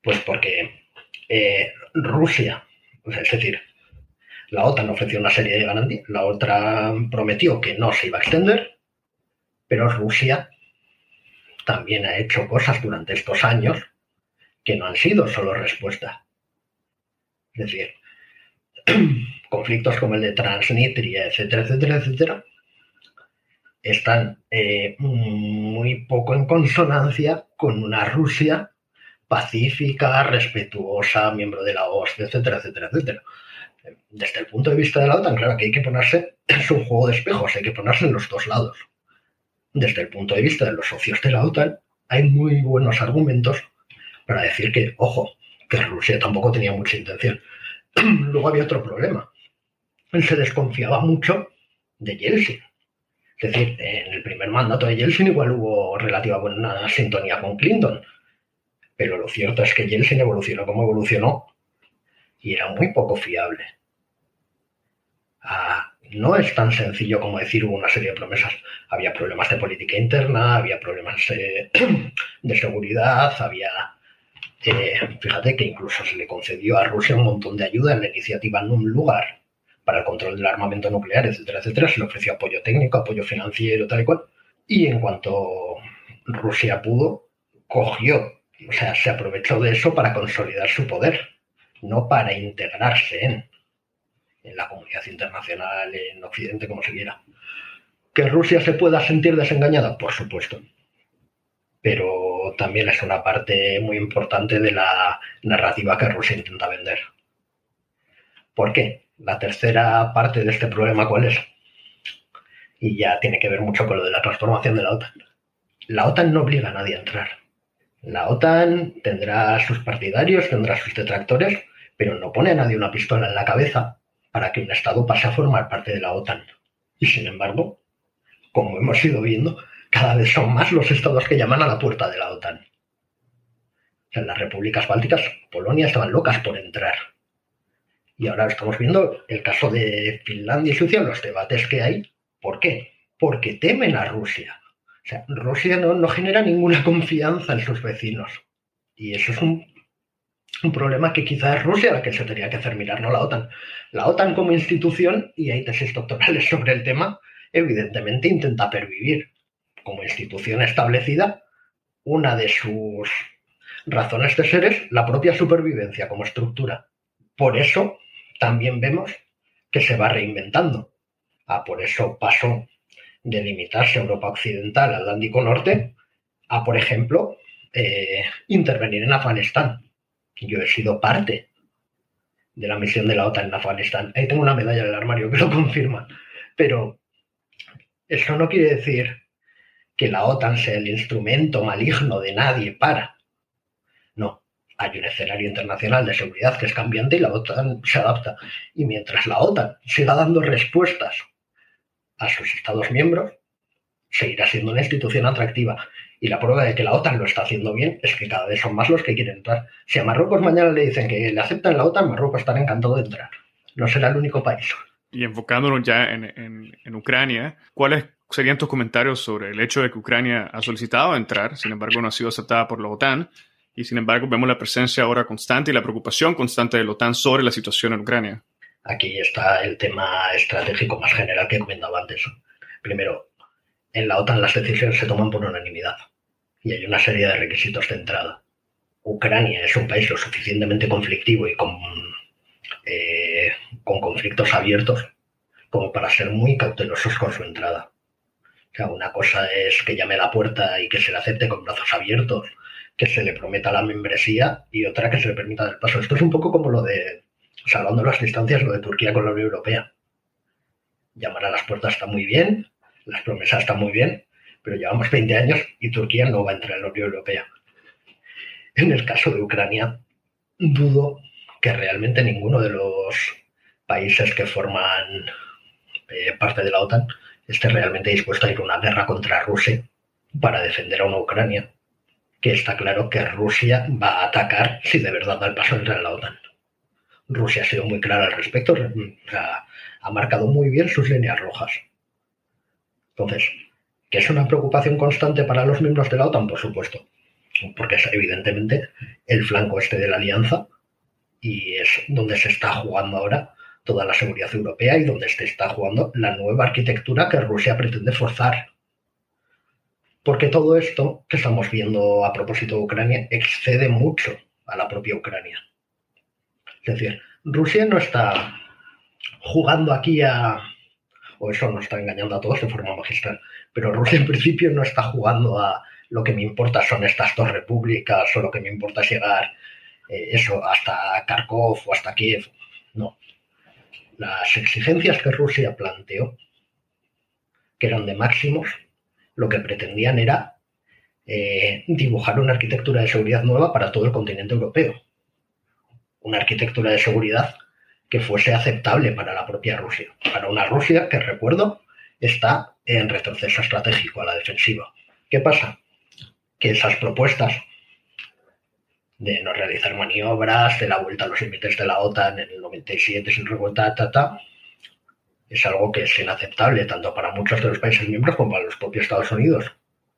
Pues porque eh, Rusia, es decir, la OTAN ofreció una serie de garantías, la otra prometió que no se iba a extender, pero Rusia también ha hecho cosas durante estos años que no han sido solo respuesta. Es decir, conflictos como el de Transnistria, etcétera, etcétera, etcétera, están eh, muy poco en consonancia con una Rusia pacífica, respetuosa, miembro de la OSCE, etcétera, etcétera, etcétera. Desde el punto de vista de la OTAN, claro que hay que ponerse, es un juego de espejos, hay que ponerse en los dos lados. Desde el punto de vista de los socios de la OTAN, hay muy buenos argumentos para decir que, ojo, que Rusia tampoco tenía mucha intención. Luego había otro problema. Se desconfiaba mucho de Yeltsin es decir, en el primer mandato de Yeltsin igual hubo relativa buena sintonía con Clinton, pero lo cierto es que Yeltsin evolucionó como evolucionó y era muy poco fiable. Ah, no es tan sencillo como decir hubo una serie de promesas. Había problemas de política interna, había problemas de seguridad, había... Eh, fíjate que incluso se le concedió a Rusia un montón de ayuda en la iniciativa Num Lugar, para el control del armamento nuclear, etcétera, etcétera. Se le ofreció apoyo técnico, apoyo financiero, tal y cual. Y en cuanto Rusia pudo, cogió, o sea, se aprovechó de eso para consolidar su poder, no para integrarse en, la comunidad internacional, en Occidente, como se quiera. ¿Que Rusia se pueda sentir desengañada? Por supuesto. pero también es una parte muy importante de la narrativa que Rusia intenta vender. ¿Por qué? La tercera parte de este problema, ¿cuál es? Y ya tiene que ver mucho con lo de la transformación de la OTAN. La OTAN no obliga a nadie a entrar. La OTAN tendrá sus partidarios, tendrá sus detractores, pero no pone a nadie una pistola en la cabeza para que un Estado pase a formar parte de la OTAN. Y sin embargo, como hemos ido viendo, cada vez son más los estados que llaman a la puerta de la OTAN. En las repúblicas bálticas, Polonia estaban locas por entrar. Y ahora estamos viendo el caso de Finlandia y Suecia, los debates que hay. ¿Por qué? Porque temen a Rusia. O sea, Rusia no, no genera ninguna confianza en sus vecinos. Y eso es un, un problema que quizás es Rusia la que se tenía que hacer mirar, no la OTAN. La OTAN como institución, y hay tesis doctorales sobre el tema, evidentemente intenta pervivir. Como institución establecida, una de sus razones de ser es la propia supervivencia como estructura. Por eso también vemos que se va reinventando. Ah, por eso pasó de limitarse a Europa Occidental, al Atlántico Norte, a, por ejemplo, eh, intervenir en Afganistán. Yo he sido parte de la misión de la OTAN en Afganistán. Ahí tengo una medalla en el armario que lo confirma. Pero eso no quiere decir que la OTAN sea el instrumento maligno de nadie para. No, hay un escenario internacional de seguridad que es cambiante y la OTAN se adapta. Y mientras la OTAN siga dando respuestas a sus Estados miembros, seguirá siendo una institución atractiva. Y la prueba de que la OTAN lo está haciendo bien es que cada vez son más los que quieren entrar. Si a Marruecos mañana le dicen que le aceptan la OTAN, Marruecos estará encantado de entrar. No será el único país. Y enfocándonos ya en, en Ucrania, ¿cuáles serían tus comentarios sobre el hecho de que Ucrania ha solicitado entrar, sin embargo no ha sido aceptada por la OTAN? Y sin embargo vemos la presencia ahora constante y la preocupación constante de la OTAN sobre la situación en Ucrania. Aquí está el tema estratégico más general que he comentado antes. Primero, en la OTAN las decisiones se toman por unanimidad y hay una serie de requisitos de entrada. Ucrania es un país lo suficientemente conflictivo y con, eh, con conflictos abiertos como para ser muy cautelosos con su entrada. O sea, una cosa es que llame a la puerta y que se le acepte con brazos abiertos, que se le prometa la membresía y otra que se le permita el paso. Esto es un poco como lo de, salvando las distancias, lo de Turquía con la Unión Europea. Llamar a las puertas está muy bien, las promesas están muy bien, pero llevamos 20 años y Turquía no va a entrar en la Unión Europea. En el caso de Ucrania, dudo que realmente ninguno de los países que forman eh, parte de la OTAN esté realmente dispuesto a ir a una guerra contra Rusia para defender a una Ucrania, que está claro que Rusia va a atacar si de verdad da el paso a entrar en la OTAN. Rusia ha sido muy clara al respecto, ha marcado muy bien sus líneas rojas. Entonces, ¿que es una preocupación constante para los miembros de la OTAN? Por supuesto, porque es evidentemente el flanco este de la alianza y es donde se está jugando ahora toda la seguridad europea y donde se está jugando la nueva arquitectura que Rusia pretende forzar. Porque todo esto que estamos viendo a propósito de Ucrania excede mucho a la propia Ucrania. Es decir, Rusia no está jugando aquí a, o eso nos está engañando a todos de forma magistral, pero Rusia en principio no está jugando a lo que me importa son estas dos repúblicas o lo que me importa es llegar eh, eso hasta Kharkov o hasta Kiev. No, las exigencias que Rusia planteó, que eran de máximos, lo que pretendían era eh, dibujar una arquitectura de seguridad nueva para todo el continente europeo. Una arquitectura de seguridad que fuese aceptable para la propia Rusia. Para una Rusia que, recuerdo, está en retroceso estratégico a la defensiva. ¿Qué pasa? Que esas propuestas de no realizar maniobras, de la vuelta a los límites de la OTAN en el 97 sin revuelta, ta, es algo que es inaceptable tanto para muchos de los países miembros como para los propios Estados Unidos.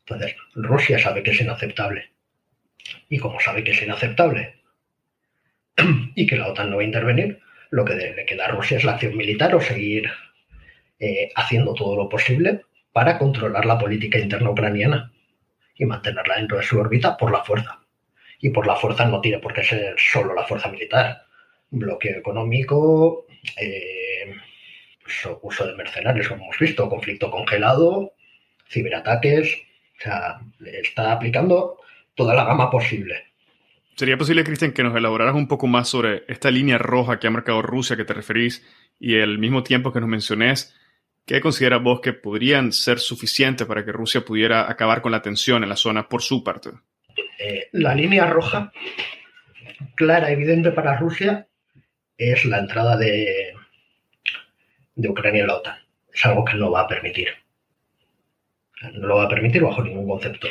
Entonces, Rusia sabe que es inaceptable. Y como sabe que es inaceptable y que la OTAN no va a intervenir, lo que le queda a Rusia es la acción militar o seguir eh, haciendo todo lo posible para controlar la política interna ucraniana y mantenerla dentro de su órbita por la fuerza y por la fuerza no tiene por qué ser solo la fuerza militar. Bloqueo económico, eh, uso de mercenarios, como hemos visto, conflicto congelado, ciberataques. sea, está aplicando toda la gama posible. ¿Sería posible, Cristian, que nos elaboraras un poco más sobre esta línea roja que ha marcado Rusia, que te referís, y al mismo tiempo que nos mencionés, ¿qué consideras vos que podrían ser suficientes para que Rusia pudiera acabar con la tensión en la zona por su parte? Eh, la línea roja, clara, evidente para Rusia, es la entrada de, de Ucrania en la OTAN. Es algo que no va a permitir. No lo va a permitir bajo ningún concepto.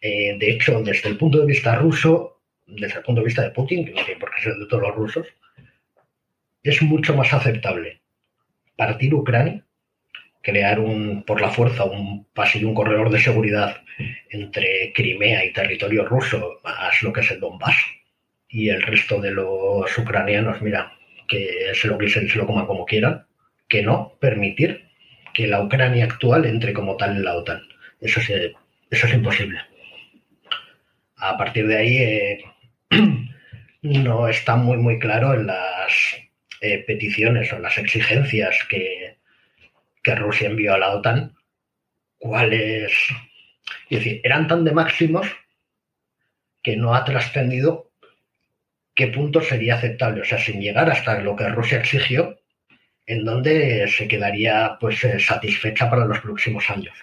Eh, de hecho, desde el punto de vista ruso, desde el punto de vista de Putin, que no tiene por qué ser de todos los rusos, es mucho más aceptable partir Ucrania, crear un, por la fuerza un pasillo, un corredor de seguridad entre Crimea y territorio ruso, más lo que es el Donbass, y el resto de los ucranianos, mira, que se lo guisen, se lo coman como quieran, que no permitir que la Ucrania actual entre como tal en la OTAN. Eso es, eso es imposible. A partir de ahí eh, no está muy muy claro en las eh, peticiones o las exigencias que, que Rusia envió a la OTAN cuáles... Es decir, eran tan de máximos que no ha trascendido qué punto sería aceptable, o sea, sin llegar hasta lo que Rusia exigió, en donde se quedaría pues eh, satisfecha para los próximos años.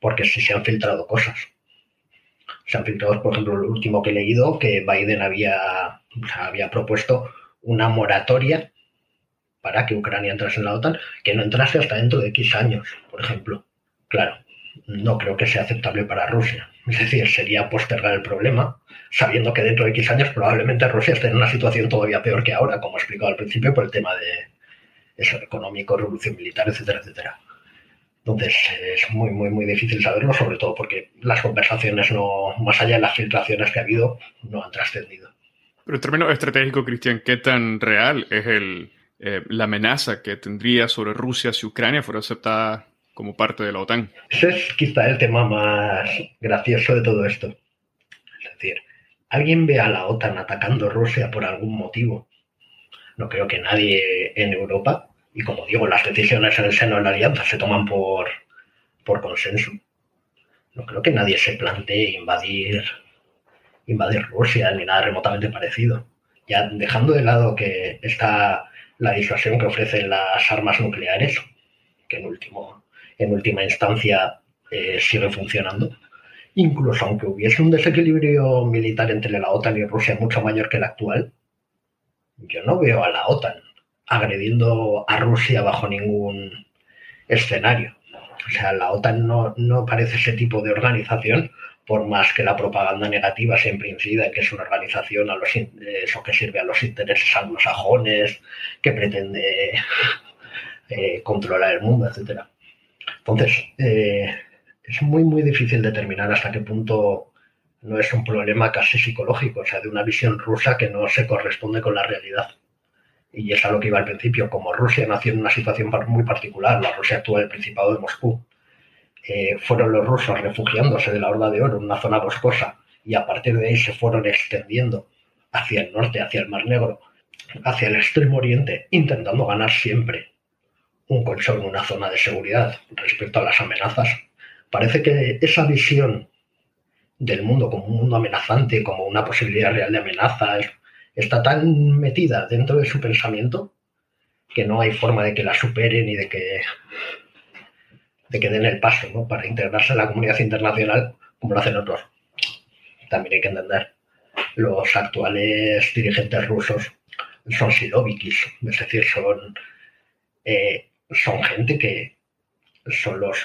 Porque si se han filtrado cosas. Se han filtrado, por ejemplo, lo último que he leído, que Biden había, había propuesto una moratoria para que Ucrania entrase en la OTAN, que no entrase hasta dentro de X años, por ejemplo. Claro, no creo que sea aceptable para Rusia. Es decir, sería postergar el problema, sabiendo que dentro de X años probablemente Rusia esté en una situación todavía peor que ahora, como he explicado al principio, por el tema de eso económico, revolución militar, etcétera, etcétera. Entonces es muy, muy, muy difícil saberlo, sobre todo porque las conversaciones, no, más allá de las filtraciones que ha habido, no han trascendido. Pero en términos estratégicos, Cristian, ¿qué tan real es el, eh, la amenaza que tendría sobre Rusia si Ucrania fuera aceptada como parte de la OTAN. Ese es quizá el tema más gracioso de todo esto. Es decir, ¿alguien ve a la OTAN atacando Rusia por algún motivo? No creo que nadie en Europa, y como digo, las decisiones en el seno de la alianza se toman por, consenso. No creo que nadie se plantee invadir, invadir Rusia ni nada remotamente parecido. Ya dejando de lado que está la disuasión que ofrecen las armas nucleares, que en último en última instancia eh, sigue funcionando. Incluso aunque hubiese un desequilibrio militar entre la OTAN y Rusia mucho mayor que el actual, yo no veo a la OTAN agrediendo a Rusia bajo ningún escenario. O sea, la OTAN no, no parece ese tipo de organización, por más que la propaganda negativa siempre incida en que es una organización a los, eso que sirve a los intereses anglosajones, que pretende eh, controlar el mundo, etcétera. Entonces, eh, es muy, muy difícil determinar hasta qué punto no es un problema casi psicológico, o sea, de una visión rusa que no se corresponde con la realidad. Y es a lo que iba al principio, como Rusia nació en una situación muy particular, la Rusia actual, el Principado de Moscú, eh, fueron los rusos refugiándose de la Horda de Oro en una zona boscosa y a partir de ahí se fueron extendiendo hacia el norte, hacia el Mar Negro, hacia el Extremo Oriente, intentando ganar siempre un colchón, una zona de seguridad respecto a las amenazas. Parece que esa visión del mundo como un mundo amenazante, como una posibilidad real de amenaza, está tan metida dentro de su pensamiento que no hay forma de que la superen y de que, de que den el paso para integrarse en la comunidad internacional como lo hacen otros. También hay que entender, los actuales dirigentes rusos son silovikis, es decir, son eh, son gente que son los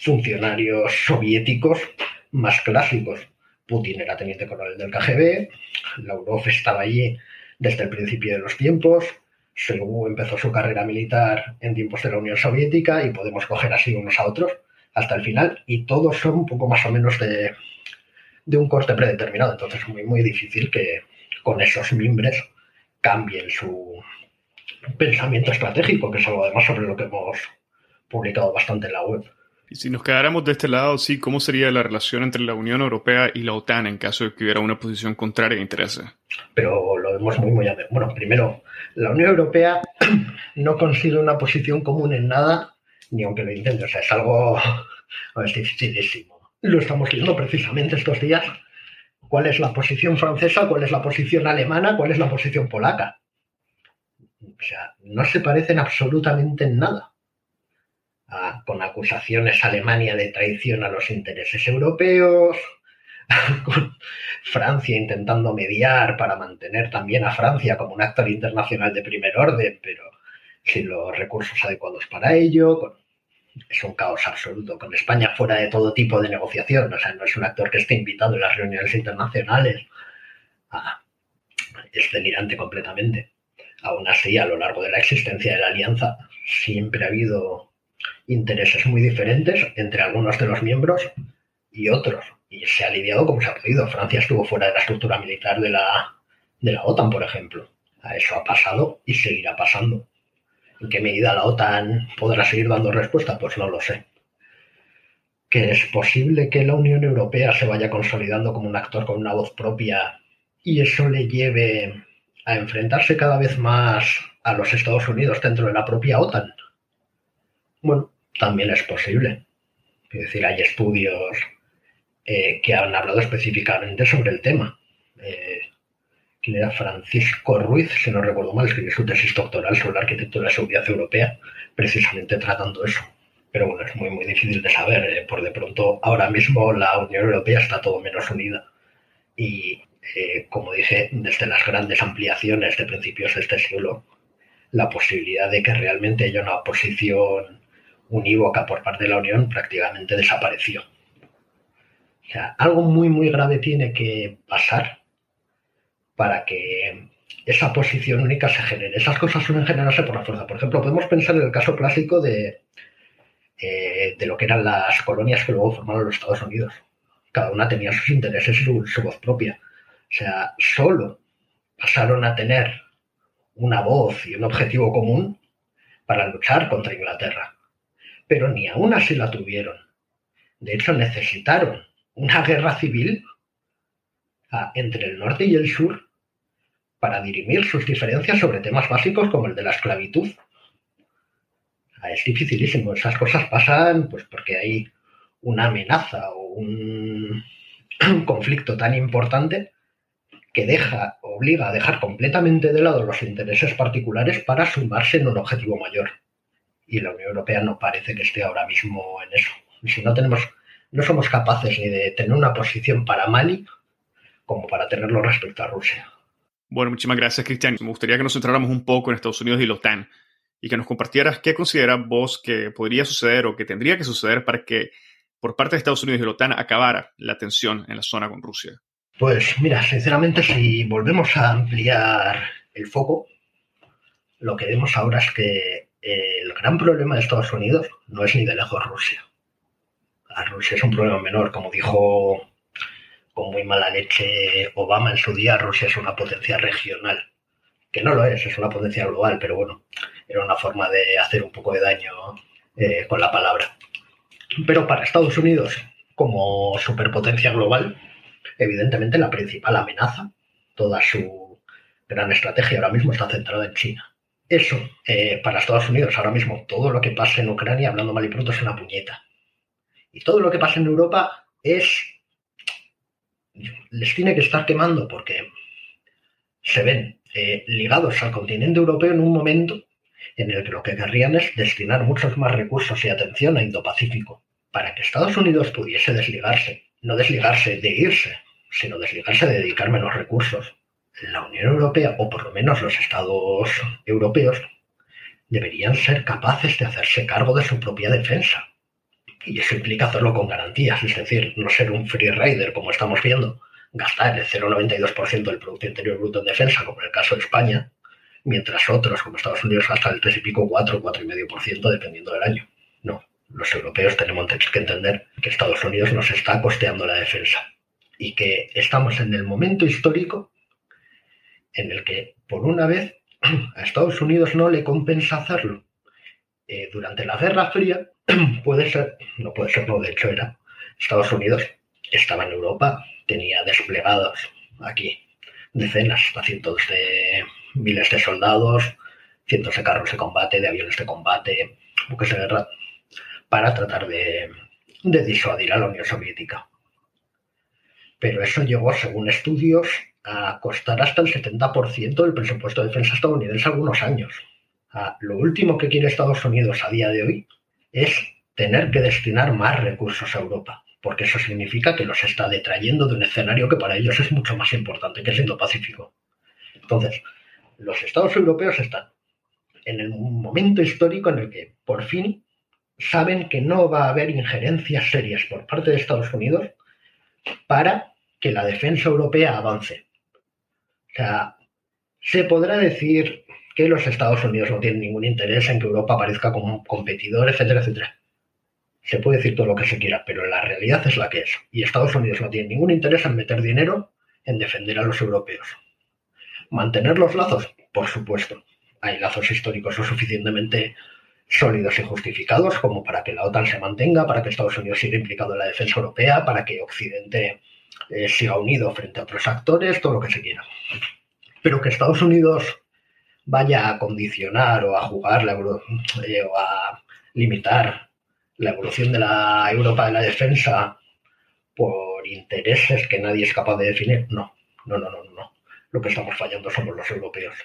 funcionarios soviéticos más clásicos. Putin era teniente coronel del KGB, Lavrov estaba allí desde el principio de los tiempos, Shoigu empezó su carrera militar en tiempos de la Unión Soviética y podemos coger así unos a otros hasta el final y todos son un poco más o menos de, de un corte predeterminado. Entonces es muy, muy difícil que con esos mimbres cambien su, pensamiento estratégico, que es algo además sobre lo que hemos publicado bastante en la web. Y si nos quedáramos de este lado, sí, ¿cómo sería la relación entre la Unión Europea y la OTAN en caso de que hubiera una posición contraria de intereses? Pero lo vemos muy, muy... Bueno, primero, la Unión Europea no consigue una posición común en nada, ni aunque lo intente. O sea, es algo es dificilísimo. lo estamos viendo precisamente estos días. ¿Cuál es la posición francesa? ¿Cuál es la posición alemana? ¿Cuál es la posición polaca? O sea, no se parecen absolutamente en nada. Con acusaciones a Alemania de traición a los intereses europeos, con Francia intentando mediar para mantener también a Francia como un actor internacional de primer orden, pero sin los recursos adecuados para ello. es un caos absoluto, con España fuera de todo tipo de negociación, o sea, no es un actor que esté invitado en las reuniones internacionales. Ah, es delirante completamente. Aún así, a lo largo de la existencia de la alianza, siempre ha habido intereses muy diferentes entre algunos de los miembros y otros y se ha aliviado como se ha podido. Francia estuvo fuera de la estructura militar de la, de la OTAN, por ejemplo. A eso ha pasado y seguirá pasando. ¿En qué medida la OTAN podrá seguir dando respuesta? Pues no lo sé. ¿Que es posible que la Unión Europea se vaya consolidando como un actor con una voz propia y eso le lleve a enfrentarse cada vez más a los Estados Unidos dentro de la propia OTAN? Bueno, también es posible. Es decir, hay estudios eh, que han hablado específicamente sobre el tema. Eh, era Francisco Ruiz, si no recuerdo mal, escribió su tesis doctoral sobre la arquitectura de seguridad europea, precisamente tratando eso. Pero bueno, es muy, muy difícil de saber. Eh, por de pronto, ahora mismo la Unión Europea está todo menos unida. Y, como dije, desde las grandes ampliaciones de principios de este siglo, la posibilidad de que realmente haya una oposición unívoca por parte de la Unión prácticamente desapareció. O sea, algo muy, muy grave tiene que pasar para que esa posición única se genere. Esas cosas suelen generarse por la fuerza. Por ejemplo, podemos pensar en el caso clásico de, eh, de lo que eran las colonias que luego formaron los Estados Unidos. Cada una tenía sus intereses y su, voz propia. O sea, solo pasaron a tener una voz y un objetivo común para luchar contra Inglaterra. Pero ni aún así la tuvieron. De hecho, necesitaron una guerra civil entre el norte y el sur para dirimir sus diferencias sobre temas básicos como el de la esclavitud. Es dificilísimo. Esas cosas pasan pues porque hay una amenaza o un, conflicto tan importante que deja, obliga a dejar completamente de lado los intereses particulares para sumarse en un objetivo mayor. Y la Unión Europea no parece que esté ahora mismo en eso. Y si no tenemos no somos capaces ni de tener una posición para Mali como para tenerlo respecto a Rusia. Bueno, muchísimas gracias, Cristian. Me gustaría que nos centráramos un poco en Estados Unidos y la OTAN y que nos compartieras qué consideras vos que podría suceder o que tendría que suceder para que por parte de Estados Unidos y la OTAN acabara la tensión en la zona con Rusia. Pues mira, sinceramente, si volvemos a ampliar el foco, lo que vemos ahora es que el gran problema de Estados Unidos no es ni de lejos Rusia a Rusia es un problema menor, como dijo con muy mala leche Obama en su día, Rusia es una potencia regional, que no lo es, es una potencia global, pero bueno, era una forma de hacer un poco de daño eh, con la palabra. Pero para Estados Unidos, como superpotencia global, evidentemente la principal amenaza, toda su gran estrategia ahora mismo está centrada en China. Eso, eh, para Estados Unidos ahora mismo, todo lo que pasa en Ucrania, hablando mal y pronto, es una puñeta. Y todo lo que pasa en Europa es. les tiene que estar quemando porque se ven eh, ligados al continente europeo en un momento en el que lo que querrían es destinar muchos más recursos y atención a Indo-Pacífico, para que Estados Unidos pudiese desligarse, no desligarse de irse, sino desligarse de dedicar menos recursos. La Unión Europea, o por lo menos los Estados europeos, deberían ser capaces de hacerse cargo de su propia defensa y eso implica hacerlo con garantías, es decir, no ser un free rider como estamos viendo, gastar el 0,92% del Producto Interior Bruto en defensa, como en el caso de España, mientras otros, como Estados Unidos, gastan el 3 y pico, 4, 4,5% dependiendo del año. No, los europeos tenemos que entender que Estados Unidos nos está costeando la defensa y que estamos en el momento histórico en el que, por una vez, a Estados Unidos no le compensa hacerlo. Eh, durante la Guerra Fría, puede ser, no puede ser, no, de hecho era Estados Unidos, estaba en Europa, tenía desplegados aquí decenas, hasta cientos de miles de soldados, cientos de carros de combate, de aviones de combate, buques de guerra, para tratar de de disuadir a la Unión Soviética. Pero eso llegó, según estudios, costar hasta el 70% del presupuesto de defensa estadounidense algunos años. lo último que quiere Estados Unidos a día de hoy es tener que destinar más recursos a Europa, porque eso significa que los está detrayendo de un escenario que para ellos es mucho más importante, que es Indo-Pacífico. Entonces, los estados europeos están en el momento histórico en el que por fin saben que no va a haber injerencias serias por parte de Estados Unidos para que la defensa europea avance. O sea, se podrá decir que los Estados Unidos no tienen ningún interés en que Europa aparezca como competidor, etcétera, etcétera. Se puede decir todo lo que se quiera, pero la realidad es la que es. Y Estados Unidos no tiene ningún interés en meter dinero en defender a los europeos. Mantener los lazos, por supuesto. Hay lazos históricos lo suficientemente sólidos y justificados como para que la OTAN se mantenga, para que Estados Unidos siga implicado en la defensa europea, para que Occidente eh, siga unido frente a otros actores, todo lo que se quiera. Pero que Estados Unidos vaya a condicionar o a jugar la eh, o a limitar la evolución de la Europa de la defensa por intereses que nadie es capaz de definir, no, no, no, no, no. Lo que estamos fallando somos los europeos.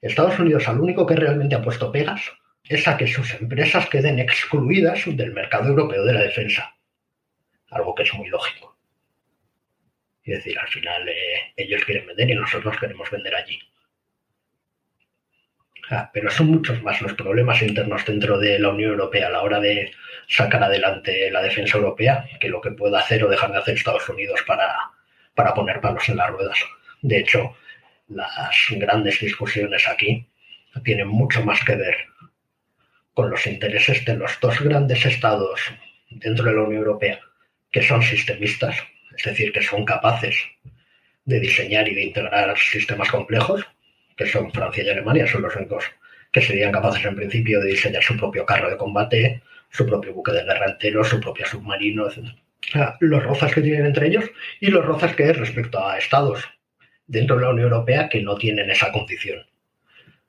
Estados Unidos al único que realmente ha puesto pegas es a que sus empresas queden excluidas del mercado europeo de la defensa. Algo que es muy lógico. Es decir, al final eh, ellos quieren vender y nosotros queremos vender allí. Pero son muchos más los problemas internos dentro de la Unión Europea a la hora de sacar adelante la defensa europea que lo que pueda hacer o dejar de hacer Estados Unidos para, para poner palos en las ruedas. De hecho, las grandes discusiones aquí tienen mucho más que ver con los intereses de los dos grandes estados dentro de la Unión Europea que son sistemistas, es decir, que son capaces de diseñar y de integrar sistemas complejos, que son Francia y Alemania, son los únicos que serían capaces en principio de diseñar su propio carro de combate, su propio buque de guerra entero, su propio submarino, etc. Los rozas que tienen entre ellos y los rozas que es respecto a estados dentro de la Unión Europea que no tienen esa condición.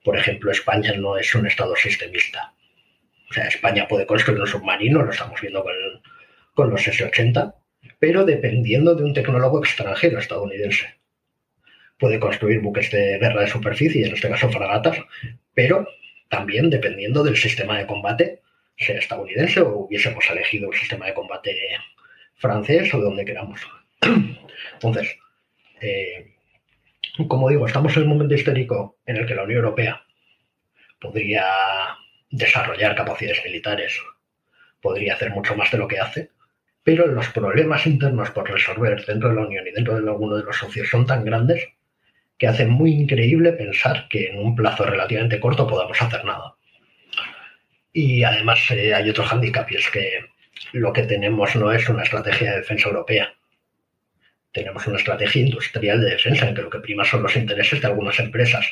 Por ejemplo, España no es un Estado sistemista. O sea, España puede construir un submarino, lo estamos viendo con, los S-80, pero dependiendo de un tecnólogo extranjero estadounidense. Puede construir buques de guerra de superficie, en este caso fragatas, pero también dependiendo del sistema de combate, sea estadounidense o hubiésemos elegido un sistema de combate francés o de donde queramos. Entonces, eh, como digo, estamos en un momento histórico en el que la Unión Europea podría desarrollar capacidades militares, podría hacer mucho más de lo que hace, pero los problemas internos por resolver dentro de la Unión y dentro de alguno de los socios son tan grandes que hace muy increíble pensar que en un plazo relativamente corto podamos hacer nada. Y además eh, hay otro hándicap y es que lo que tenemos no es una estrategia de defensa europea, tenemos una estrategia industrial de defensa en que lo que prima son los intereses de algunas empresas,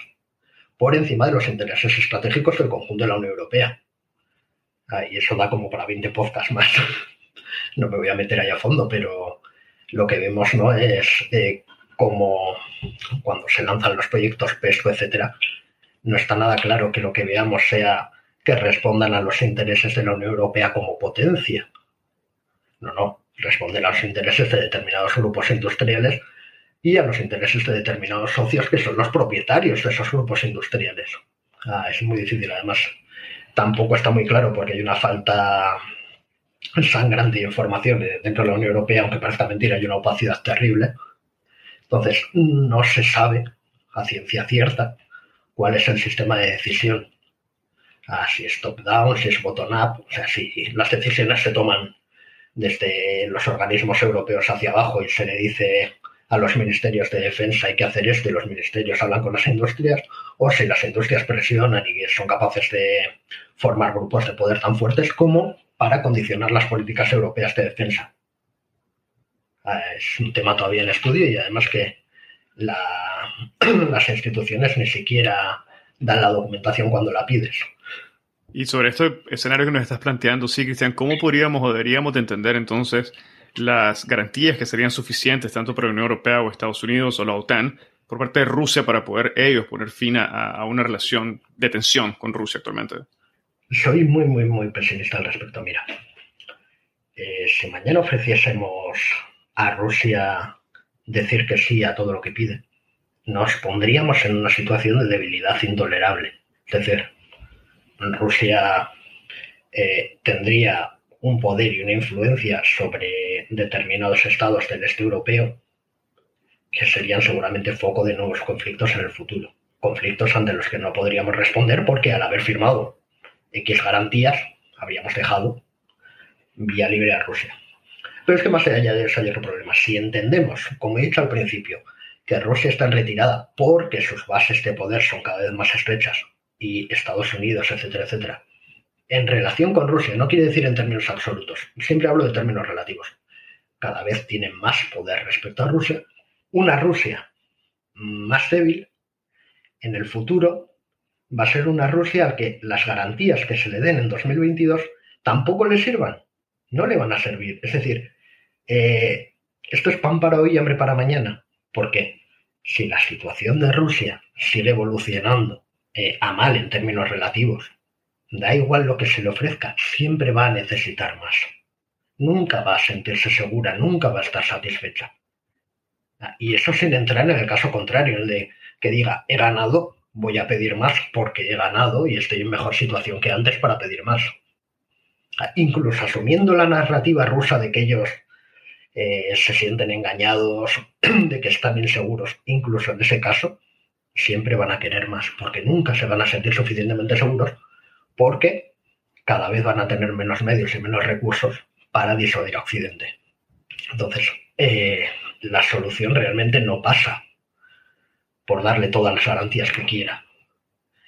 por encima de los intereses estratégicos del conjunto de la Unión Europea. y eso da como para 20 podcasts más. no me voy a meter ahí a fondo, pero lo que vemos no es eh, como cuando se lanzan los proyectos PESCO, etcétera, no está nada claro que lo que veamos sea que respondan a los intereses de la Unión Europea como potencia. No, no responden a los intereses de determinados grupos industriales y a los intereses de determinados socios que son los propietarios de esos grupos industriales. Ah, es muy difícil, además tampoco está muy claro porque hay una falta sangrante de información dentro de la Unión Europea, aunque parezca mentira, hay una opacidad terrible. Entonces, no se sabe a ciencia cierta cuál es el sistema de decisión. Ah, si es top-down, si es bottom-up, o sea, si las decisiones se toman desde los organismos europeos hacia abajo y se le dice a los ministerios de defensa hay que hacer esto y los ministerios hablan con las industrias, o si las industrias presionan y son capaces de formar grupos de poder tan fuertes como para condicionar las políticas europeas de defensa. Ah, es un tema todavía en estudio y además que las instituciones ni siquiera dan la documentación cuando la pides. Y sobre este escenario que nos estás planteando, sí, Cristian, ¿cómo podríamos o deberíamos de entender entonces las garantías que serían suficientes tanto para la Unión Europea o Estados Unidos o la OTAN por parte de Rusia para poder ellos poner fin a, una relación de tensión con Rusia actualmente? Soy muy, muy, muy pesimista al respecto. Mira, eh, si mañana ofreciésemos a Rusia decir que sí a todo lo que pide, nos pondríamos en una situación de debilidad intolerable. Es decir, Rusia eh, tendría un poder y una influencia sobre determinados estados del este europeo que serían seguramente foco de nuevos conflictos en el futuro. Conflictos ante los que no podríamos responder porque al haber firmado X garantías habríamos dejado vía libre a Rusia. Pero es que más allá de eso hay otro problema. Si entendemos, como he dicho al principio, que Rusia está en retirada porque sus bases de poder son cada vez más estrechas y Estados Unidos, etcétera, etcétera, en relación con Rusia, no quiere decir en términos absolutos, siempre hablo de términos relativos, cada vez tienen más poder respecto a Rusia, una Rusia más débil, en el futuro va a ser una Rusia a que las garantías que se le den en 2022 tampoco le sirvan, no le van a servir. Es decir, eh, esto es pan para hoy y hambre para mañana, porque si la situación de Rusia sigue evolucionando eh, a mal en términos relativos Da igual lo que se le ofrezca, siempre va a necesitar más. Nunca va a sentirse segura, nunca va a estar satisfecha. Y eso sin entrar en el caso contrario, el de que diga, he ganado, voy a pedir más porque he ganado y estoy en mejor situación que antes para pedir más. Incluso asumiendo la narrativa rusa de que ellos eh, se sienten engañados, de que están inseguros, incluso en ese caso, siempre van a querer más, porque nunca se van a sentir suficientemente seguros porque cada vez van a tener menos medios y menos recursos para disuadir a Occidente. Entonces, eh, la solución realmente no pasa por darle todas las garantías que quiera.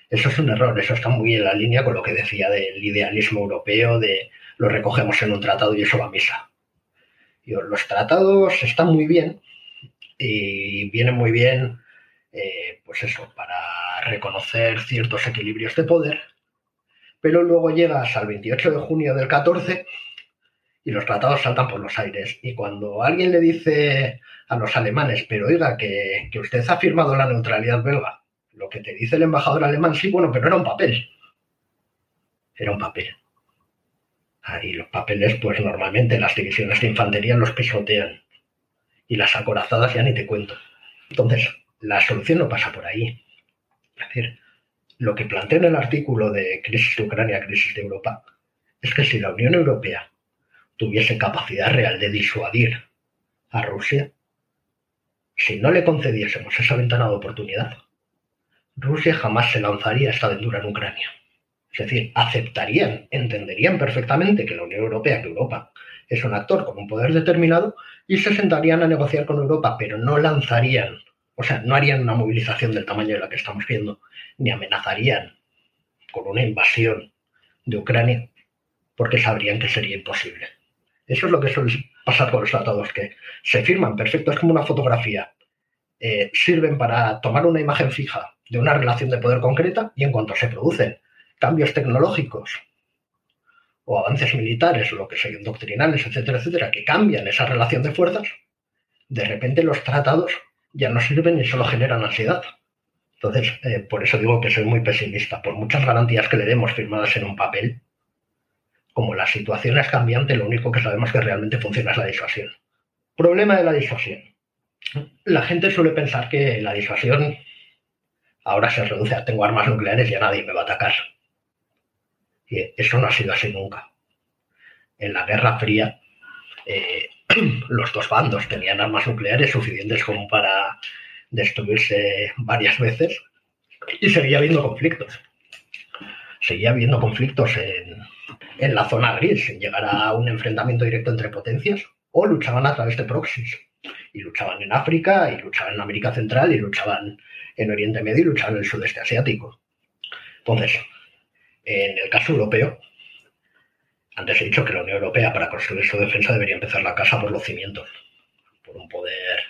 Eso es un error, eso está muy en la línea con lo que decía del idealismo europeo, de lo recogemos en un tratado y eso va a misa. los tratados están muy bien y vienen muy bien, eh, pues eso, para reconocer ciertos equilibrios de poder, pero luego llegas al 28 de junio del 14 y los tratados saltan por los aires. Y cuando alguien le dice a los alemanes, pero oiga, que, usted ha firmado la neutralidad belga, lo que te dice el embajador alemán, sí, bueno, pero era un papel. Era un papel. Y los papeles, pues normalmente las divisiones de infantería los pisotean. Y las acorazadas ya ni te cuento. Entonces, la solución no pasa por ahí. Es decir, lo que plantea en el artículo de Crisis de Ucrania, Crisis de Europa, es que si la Unión Europea tuviese capacidad real de disuadir a Rusia, si no le concediésemos esa ventana de oportunidad, Rusia jamás se lanzaría a esta aventura en Ucrania. Es decir, aceptarían, entenderían perfectamente que la Unión Europea, que Europa es un actor con un poder determinado, y se sentarían a negociar con Europa, pero no lanzarían, o sea, no harían una movilización del tamaño de la que estamos viendo ni amenazarían con una invasión de Ucrania porque sabrían que sería imposible. Eso es lo que suele pasar con los tratados, que se firman perfectos como una fotografía, eh, sirven para tomar una imagen fija de una relación de poder concreta y en cuanto se producen cambios tecnológicos o avances militares lo que sean doctrinales, etcétera, etcétera, que cambian esa relación de fuerzas, de repente los tratados ya no sirven y solo generan ansiedad. Entonces, eh, por eso digo que soy muy pesimista. Por muchas garantías que le demos firmadas en un papel, como la situación es cambiante, lo único que sabemos que realmente funciona es la disuasión. Problema de la disuasión. La gente suele pensar que la disuasión ahora se reduce a tengo armas nucleares y a nadie me va a atacar. Y eso no ha sido así nunca. En la Guerra Fría, eh, los dos bandos tenían armas nucleares suficientes como para destruirse varias veces y seguía habiendo conflictos. Seguía habiendo conflictos en, en la zona gris, sin llegar a un enfrentamiento directo entre potencias, o luchaban a través de proxies. Y luchaban en África, y luchaban en América Central, y luchaban en Oriente Medio, y luchaban en el sudeste asiático. Entonces, en el caso europeo, antes he dicho que la Unión Europea para construir su defensa debería empezar la casa por los cimientos, por un poder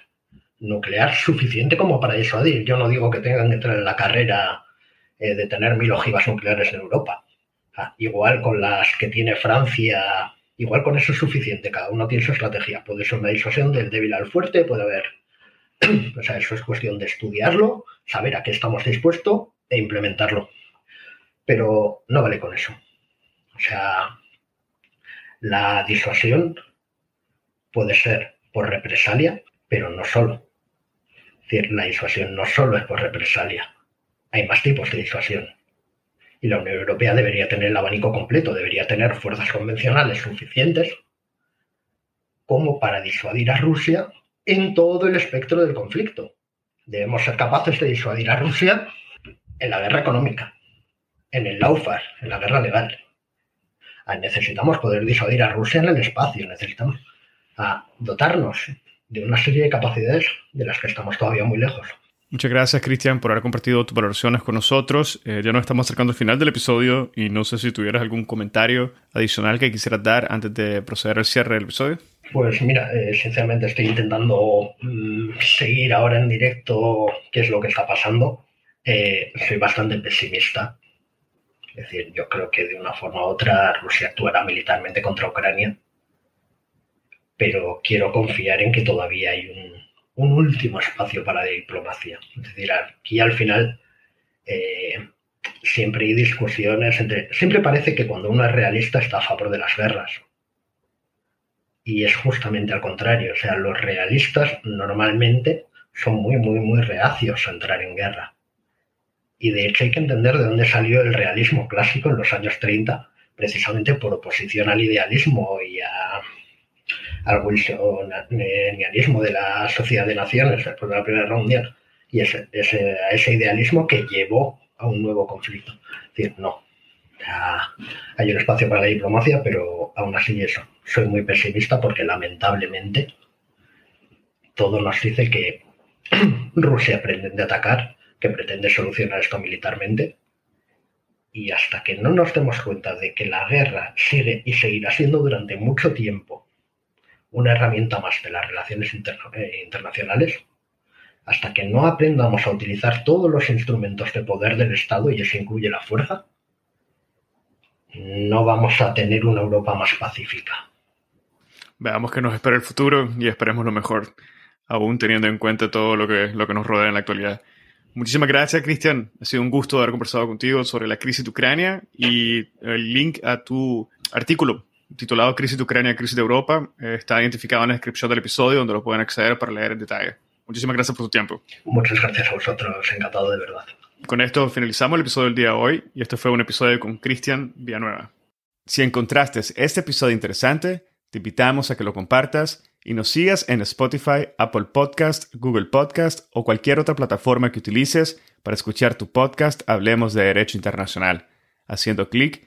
nuclear suficiente como para disuadir. Yo no digo que tengan que entrar en la carrera eh, de tener mil ojivas nucleares en Europa. Igual con las que tiene Francia, igual con eso es suficiente. Cada uno tiene su estrategia. Puede ser una disuasión del débil al fuerte, puede haber. o sea, eso es cuestión de estudiarlo, saber a qué estamos dispuestos e implementarlo. Pero no vale con eso. O sea, La disuasión puede ser por represalia, pero no solo. Es decir, la disuasión no solo es por represalia. Hay más tipos de disuasión. Y la Unión Europea debería tener el abanico completo, debería tener fuerzas convencionales suficientes como para disuadir a Rusia en todo el espectro del conflicto. Debemos ser capaces de disuadir a Rusia en la guerra económica, en el lawfare, en la guerra legal. Ah, necesitamos poder disuadir a Rusia en el espacio, necesitamos ah, dotarnos de una serie de capacidades de las que estamos todavía muy lejos. Muchas gracias, Cristian, por haber compartido tus valoraciones con nosotros. Eh, ya nos estamos acercando al final del episodio y no sé si tuvieras algún comentario adicional que quisieras dar antes de proceder al cierre del episodio. Pues mira, eh, sinceramente estoy intentando mm, seguir ahora en directo qué es lo que está pasando. Eh, soy bastante pesimista. Es decir, yo creo que de una forma u otra Rusia actuará militarmente contra Ucrania, pero quiero confiar en que todavía hay un, último espacio para diplomacia. Es decir, aquí al final eh, siempre hay discusiones entre... Siempre parece que cuando uno es realista está a favor de las guerras y es justamente al contrario. O sea, los realistas normalmente son muy, muy, muy reacios a entrar en guerra. Y de hecho hay que entender de dónde salió el realismo clásico en los años 30, precisamente por oposición al idealismo y a, al wilsonianismo de la sociedad de naciones después de la Primera Guerra Mundial. Y ese, ese, ese idealismo que llevó a un nuevo conflicto. Es decir, no, hay un espacio para la diplomacia, pero aún así eso. Soy muy pesimista porque lamentablemente todo nos dice que Rusia pretende atacar, que pretende solucionar esto militarmente. Y hasta que no nos demos cuenta de que la guerra sigue y seguirá siendo durante mucho tiempo una herramienta más de las relaciones eh, internacionales, hasta que no aprendamos a utilizar todos los instrumentos de poder del Estado, y eso incluye la fuerza, no vamos a tener una Europa más pacífica. Veamos que nos espera el futuro y esperemos lo mejor, aún teniendo en cuenta todo lo que, lo que nos rodea en la actualidad. Muchísimas gracias, Cristian. Ha sido un gusto haber conversado contigo sobre la crisis de Ucrania y el link a tu artículo titulado Crisis de Ucrania, Crisis de Europa eh, está identificado en la descripción del episodio donde lo pueden acceder para leer en detalle. Muchísimas gracias por tu tiempo. Muchas gracias a vosotros, encantado de verdad. Con esto finalizamos el episodio del día de hoy y este fue un episodio con Cristian Villanueva. Si encontraste este episodio interesante, te invitamos a que lo compartas y nos sigas en Spotify, Apple Podcast, Google Podcast o cualquier otra plataforma que utilices para escuchar tu podcast Hablemos de Derecho Internacional, haciendo clic